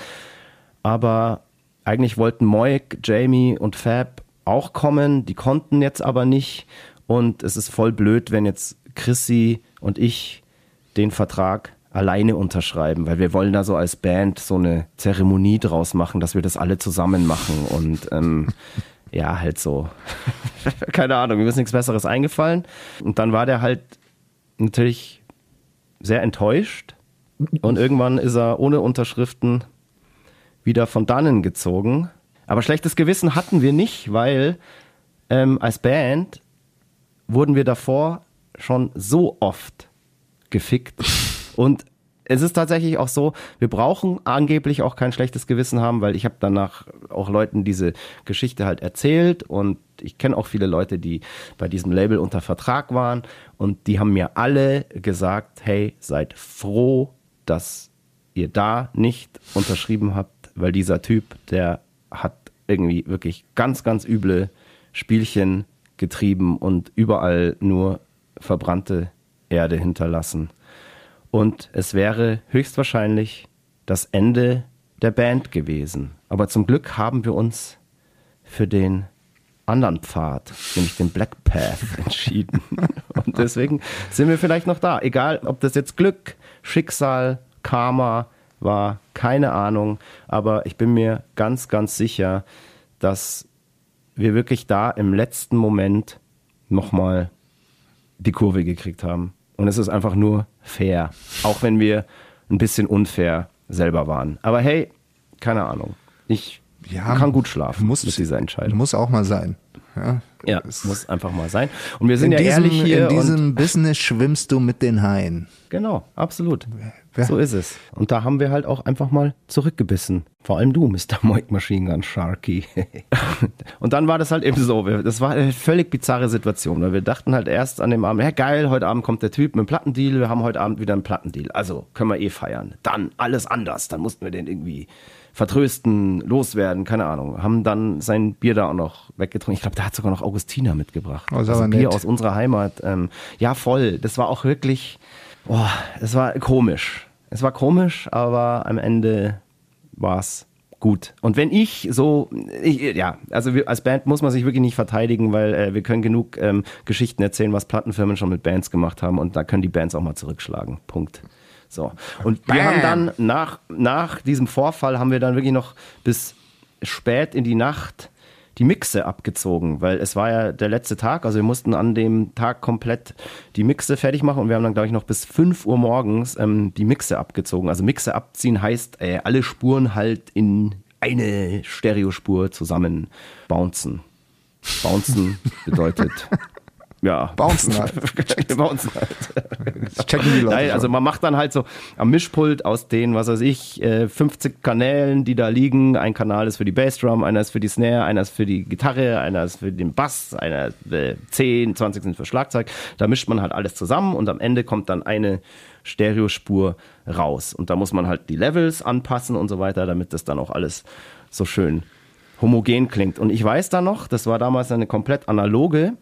Aber eigentlich wollten Moik, Jamie und Fab auch kommen, die konnten jetzt aber nicht. Und es ist voll blöd, wenn jetzt Chrissy und ich den Vertrag alleine unterschreiben, weil wir wollen da so als Band so eine Zeremonie draus machen, dass wir das alle zusammen machen und ähm, [LAUGHS] ja, halt so. [LAUGHS] Keine Ahnung, mir ist nichts Besseres eingefallen. Und dann war der halt natürlich sehr enttäuscht und irgendwann ist er ohne Unterschriften wieder von dannen gezogen. Aber schlechtes Gewissen hatten wir nicht, weil ähm, als Band wurden wir davor schon so oft gefickt [LAUGHS] und es ist tatsächlich auch so, wir brauchen angeblich auch kein schlechtes Gewissen haben, weil ich habe danach auch Leuten diese Geschichte halt erzählt und ich kenne auch viele Leute, die bei diesem Label unter Vertrag waren und die haben mir alle gesagt, hey, seid froh, dass ihr da nicht unterschrieben habt, weil dieser Typ, der hat irgendwie wirklich ganz, ganz üble Spielchen getrieben und überall nur verbrannte Erde hinterlassen und es wäre höchstwahrscheinlich das Ende der Band gewesen. Aber zum Glück haben wir uns für den anderen Pfad, nämlich den Black Path, [LAUGHS] entschieden. Und deswegen sind wir vielleicht noch da. Egal, ob das jetzt Glück, Schicksal, Karma war, keine Ahnung. Aber ich bin mir ganz, ganz sicher, dass wir wirklich da im letzten Moment nochmal die Kurve gekriegt haben. Und es ist einfach nur fair. Auch wenn wir ein bisschen unfair selber waren. Aber hey, keine Ahnung. Ich ja, kann gut schlafen muss, mit dieser Entscheidung. Muss auch mal sein. Ja, ja es muss einfach mal sein. Und wir sind ja diesem, ehrlich hier. In diesem Business schwimmst du mit den Haien. Genau, absolut. Ja. So ist es. Und da haben wir halt auch einfach mal zurückgebissen. Vor allem du, Mr. Moik Machine Gun Sharky. [LAUGHS] und dann war das halt eben so. Das war eine völlig bizarre Situation, weil wir dachten halt erst an dem Abend, ja geil, heute Abend kommt der Typ mit einem Plattendeal, wir haben heute Abend wieder einen Plattendeal. Also können wir eh feiern. Dann alles anders. Dann mussten wir den irgendwie vertrösten, loswerden, keine Ahnung. Haben dann sein Bier da auch noch weggetrunken. Ich glaube, der hat sogar noch Augustiner mitgebracht. Oh, also Bier aus unserer Heimat. Ähm, ja, voll. Das war auch wirklich, boah, es war komisch. Es war komisch, aber am Ende war es gut. Und wenn ich so, ich, ja, also wir, als Band muss man sich wirklich nicht verteidigen, weil äh, wir können genug ähm, Geschichten erzählen, was Plattenfirmen schon mit Bands gemacht haben und da können die Bands auch mal zurückschlagen. Punkt. So. Und Bam. wir haben dann nach, nach diesem Vorfall haben wir dann wirklich noch bis spät in die Nacht die Mixe abgezogen, weil es war ja der letzte Tag, also wir mussten an dem Tag komplett die Mixe fertig machen und wir haben dann, glaube ich, noch bis 5 Uhr morgens ähm, die Mixe abgezogen. Also Mixe abziehen heißt, äh, alle Spuren halt in eine Stereospur zusammen bouncen. Bouncen bedeutet [LAUGHS] ja. Bouncen halt. [LAUGHS] Bouncen halt. checken die Leute. Nein, also man macht dann halt so am Mischpult aus den, was weiß ich, 50 äh, Kanälen, die da liegen. Ein Kanal ist für die Bassdrum, einer ist für die Snare, einer ist für die Gitarre, einer ist für den Bass, einer äh, 10, 20 sind für Schlagzeug. Da mischt man halt alles zusammen und am Ende kommt dann eine Stereospur raus. Und da muss man halt die Levels anpassen und so weiter, damit das dann auch alles so schön homogen klingt. Und ich weiß da noch, das war damals eine komplett analoge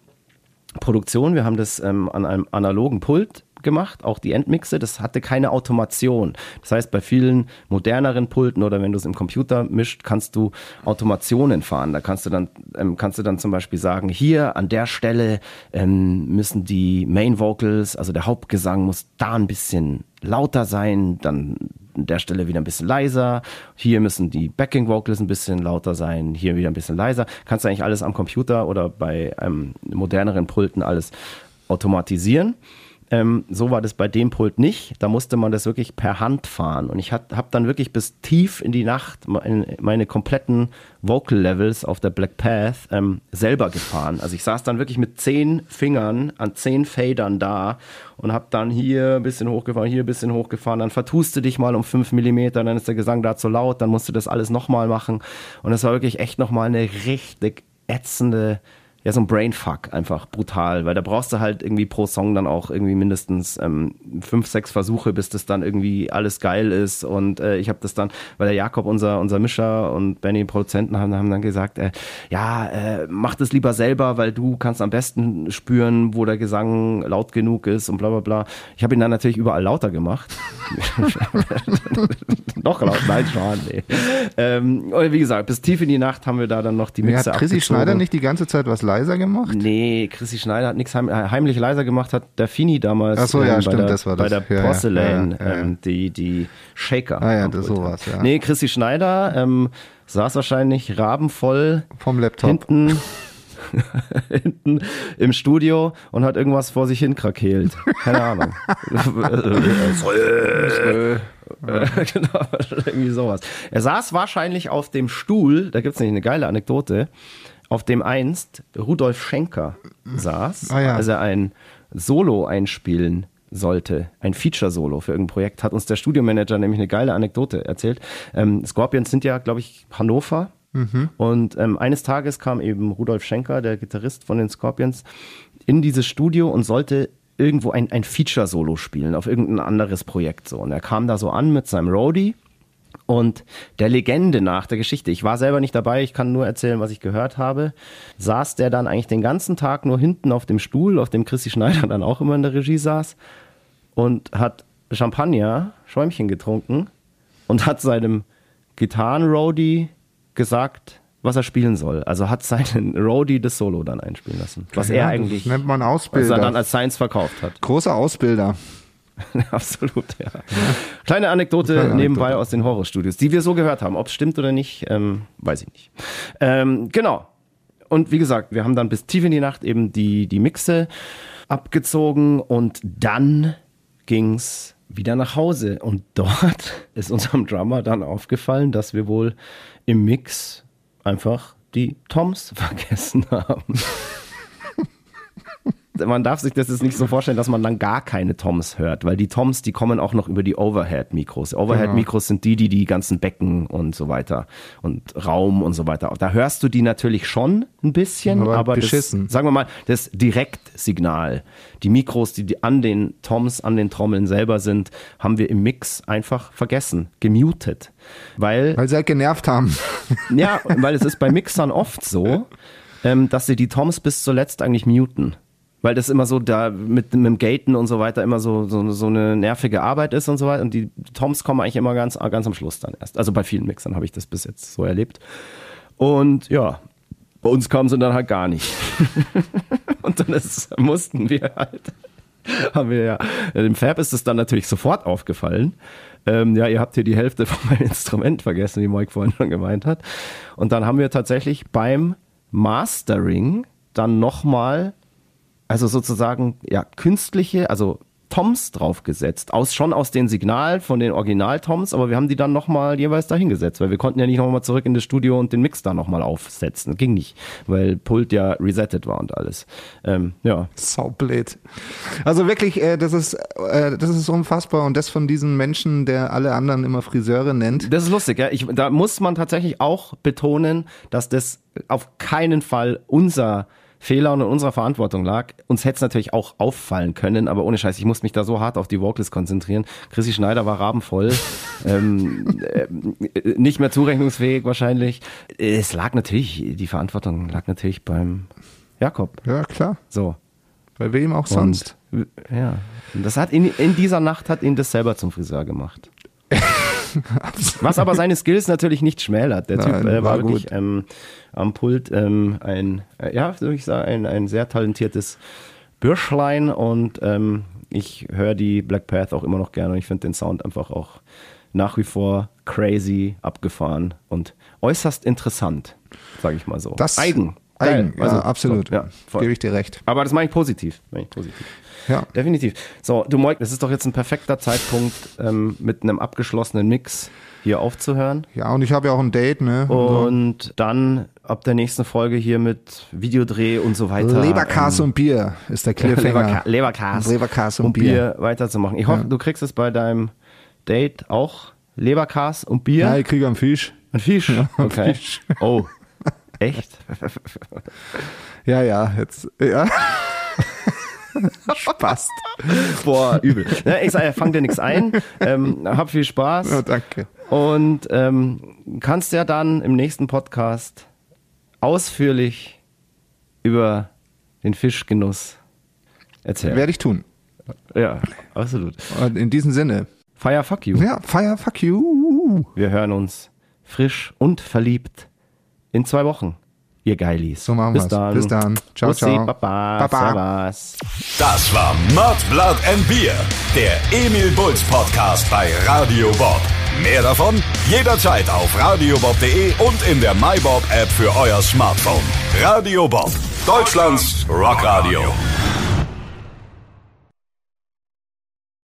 Produktion. Wir haben das ähm, an einem analogen Pult gemacht, auch die Endmixe, das hatte keine Automation. Das heißt, bei vielen moderneren Pulten oder wenn du es im Computer mischt, kannst du Automationen fahren. Da kannst du dann, ähm, kannst du dann zum Beispiel sagen, hier an der Stelle ähm, müssen die Main Vocals, also der Hauptgesang muss da ein bisschen lauter sein, dann an der Stelle wieder ein bisschen leiser. Hier müssen die Backing Vocals ein bisschen lauter sein, hier wieder ein bisschen leiser. Kannst du eigentlich alles am Computer oder bei ähm, moderneren Pulten alles automatisieren. Ähm, so war das bei dem Pult nicht. Da musste man das wirklich per Hand fahren. Und ich habe dann wirklich bis tief in die Nacht meine, meine kompletten Vocal Levels auf der Black Path ähm, selber gefahren. Also ich saß dann wirklich mit zehn Fingern an zehn Fadern da und habe dann hier ein bisschen hochgefahren, hier ein bisschen hochgefahren. Dann vertust du dich mal um fünf Millimeter, dann ist der Gesang da zu laut, dann musst du das alles nochmal machen. Und es war wirklich echt nochmal eine richtig ätzende ja, so ein Brainfuck einfach brutal, weil da brauchst du halt irgendwie pro Song dann auch irgendwie mindestens ähm, fünf, sechs Versuche, bis das dann irgendwie alles geil ist. Und äh, ich habe das dann, weil der Jakob, unser, unser Mischer und Benny Produzenten haben, haben dann gesagt, äh, ja, äh, mach das lieber selber, weil du kannst am besten spüren, wo der Gesang laut genug ist und bla bla bla. Ich habe ihn dann natürlich überall lauter gemacht. [LAUGHS] noch laut, nein, schon, nee. Ähm, und wie gesagt, bis tief in die Nacht haben wir da dann noch die Mixe Hat Chrissy. Schneider nicht die ganze Zeit was leiser gemacht? Nee, Chrissy Schneider hat nichts heim, äh, heimlich leiser gemacht, hat der Fini damals Ach so, ja, ähm, stimmt, bei der, das war bei das. der Ja, ja, Porcelain, ja, ja, ja. Ähm, die, die Shaker. Ah ja, das sowas, ja. Nee, Chrissy Schneider ähm, saß wahrscheinlich rabenvoll Vom Laptop. hinten, [LAUGHS] hinten im Studio und hat irgendwas vor sich hin krakeelt. Keine Ahnung. [LAUGHS] genau, [LAUGHS] irgendwie sowas. Er saß wahrscheinlich auf dem Stuhl, da gibt's nämlich eine geile Anekdote, auf dem einst Rudolf Schenker saß, Ah ja. als er ein Solo einspielen sollte, ein Feature-Solo für irgendein Projekt, hat uns der Studiomanager nämlich eine geile Anekdote erzählt. Ähm, Scorpions sind ja, glaube ich, Hannover. Und ähm, eines Tages kam eben Rudolf Schenker, der Gitarrist von den Scorpions, in dieses Studio und sollte irgendwo ein, ein Feature-Solo spielen auf irgendein anderes Projekt. So. Und er kam da so an mit seinem Roadie und der Legende nach der Geschichte, ich war selber nicht dabei, ich kann nur erzählen, was ich gehört habe, saß der dann eigentlich den ganzen Tag nur hinten auf dem Stuhl, auf dem Chrissy Schneider [LAUGHS] dann auch immer in der Regie saß und hat Champagner, Schäumchen getrunken und hat seinem Gitarren-Roadie gesagt, was er spielen soll. Also hat seinen Roadie das Solo dann einspielen lassen. Was er Ja, eigentlich, Das nennt man was Ausbilder. er dann als Science verkauft hat. Großer Ausbilder. [LAUGHS] Absolut, ja. Kleine Anekdote Kleine nebenbei Anekdote. aus den Horrorstudios, die wir so gehört haben. Ob es stimmt oder nicht, ähm, weiß ich nicht. Ähm, genau. Und wie gesagt, wir haben dann bis tief in die Nacht eben die, die Mixe abgezogen und dann ging's wieder nach Hause. Und dort [LAUGHS] ist unserem Drummer dann aufgefallen, dass wir wohl im Mix einfach die Toms [LAUGHS] vergessen haben. Man darf sich das jetzt nicht so vorstellen, dass man dann gar keine Toms hört, weil die Toms, die kommen auch noch über die Overhead-Mikros. Overhead-Mikros sind die, die die ganzen Becken und so weiter und Raum und so weiter. Da hörst du die natürlich schon ein bisschen, Aber aber, beschissen. das, sagen wir mal, das Direktsignal, die Mikros, die die an den Toms, an den Trommeln selber sind, haben wir im Mix einfach vergessen, gemutet, weil Weil sie halt genervt haben. ja, weil es ist bei Mixern oft so, ähm, dass sie die Toms bis zuletzt eigentlich muten. Weil das immer so da mit, mit dem Gaten und so weiter immer so, so, so eine nervige Arbeit ist und so weiter. Und die Toms kommen eigentlich immer ganz, ganz am Schluss dann erst. Also bei vielen Mixern habe ich das bis jetzt so erlebt. Und ja, bei uns kamen sie dann halt gar nicht. [LAUGHS] und dann ist, mussten wir halt haben wir ja, dem Fab ist es dann natürlich sofort aufgefallen. Ähm, ja, ihr habt hier die Hälfte von meinem Instrument vergessen, wie Mike vorhin schon gemeint hat. Und dann haben wir tatsächlich beim Mastering dann nochmal, also sozusagen, ja, künstliche, also Toms draufgesetzt, aus, schon aus den Signalen von den Original-Toms, aber wir haben die dann nochmal jeweils dahingesetzt, weil wir konnten ja nicht nochmal zurück in das Studio und den Mix da nochmal aufsetzen. Ging nicht, weil Pult ja resettet war und alles. Ähm, ja, Saublöd. Also wirklich, äh, das ist, äh, das ist unfassbar und das von diesen Menschen, der alle anderen immer Friseure nennt. Das ist lustig, ja. Ich, da muss man tatsächlich auch betonen, dass das auf keinen Fall unser Fehler und in unserer Verantwortung lag. Uns hätte es natürlich auch auffallen können, aber ohne Scheiß, ich musste mich da so hart auf die Vocals konzentrieren. Chrissy Schneider war rabenvoll, [LAUGHS] ähm, äh, nicht mehr zurechnungsfähig wahrscheinlich. Es lag natürlich, die Verantwortung lag natürlich beim Jakob. Ja, klar. So. Bei wem auch sonst. Und, ja. Und das hat ihn, in dieser Nacht hat ihn das selber zum Friseur gemacht. [LAUGHS] Was aber seine Skills natürlich nicht schmälert. Der Typ Nein, äh, war, war wirklich ähm, am Pult ähm, ein, äh, ja, würde ich sagen, ein, ein sehr talentiertes Bürschlein und ähm, ich höre die Black Path auch immer noch gerne und ich finde den Sound einfach auch nach wie vor crazy, abgefahren und äußerst interessant, sage ich mal so. Das eigen. Eigen, Geil. Also, ja, absolut. So, ja, voll. Gebe ich dir recht. Aber das meine ich positiv. Meine ich positiv. Ja. Definitiv. So, du Moik, das ist doch jetzt ein perfekter Zeitpunkt, ähm, mit einem abgeschlossenen Mix hier aufzuhören. Ja, und ich habe ja auch ein Date, ne? Und so. Dann ab der nächsten Folge hier mit Videodreh und so weiter. Leberkas und Bier ist der Cliffhanger. Leberka Leberkas, Leberkas und und Bier. Bier weiterzumachen. Ich hoffe, Ja. du kriegst es bei deinem Date auch Leberkas und Bier. Ja, ich kriege einen Fisch. Ein Fisch. Ja, okay. Fisch. Oh. Echt? [LAUGHS] Ja, ja, jetzt, ja. [LAUGHS] Spaß. Boah, übel. Ja, ich sage, fang dir nichts ein. Ähm, hab viel Spaß. Ja, danke. Und ähm, kannst ja dann im nächsten Podcast ausführlich über den Fischgenuss erzählen. Werde ich tun. Ja, absolut. Und in diesem Sinne, Fire fuck you. ja, fire, fuck you. Wir hören uns frisch und verliebt in zwei Wochen. Ihr Geilis. So machen Bis wir's. dann. Bis dann. Ciao, Bussi, ciao. Baba, Baba. Servus. Das war Mud, Blood and Beer, der Emil Bulls Podcast bei Radio Bob. Mehr davon jederzeit auf radiobob.de und in der MyBob App für euer Smartphone. Radio Bob, Deutschlands Rockradio.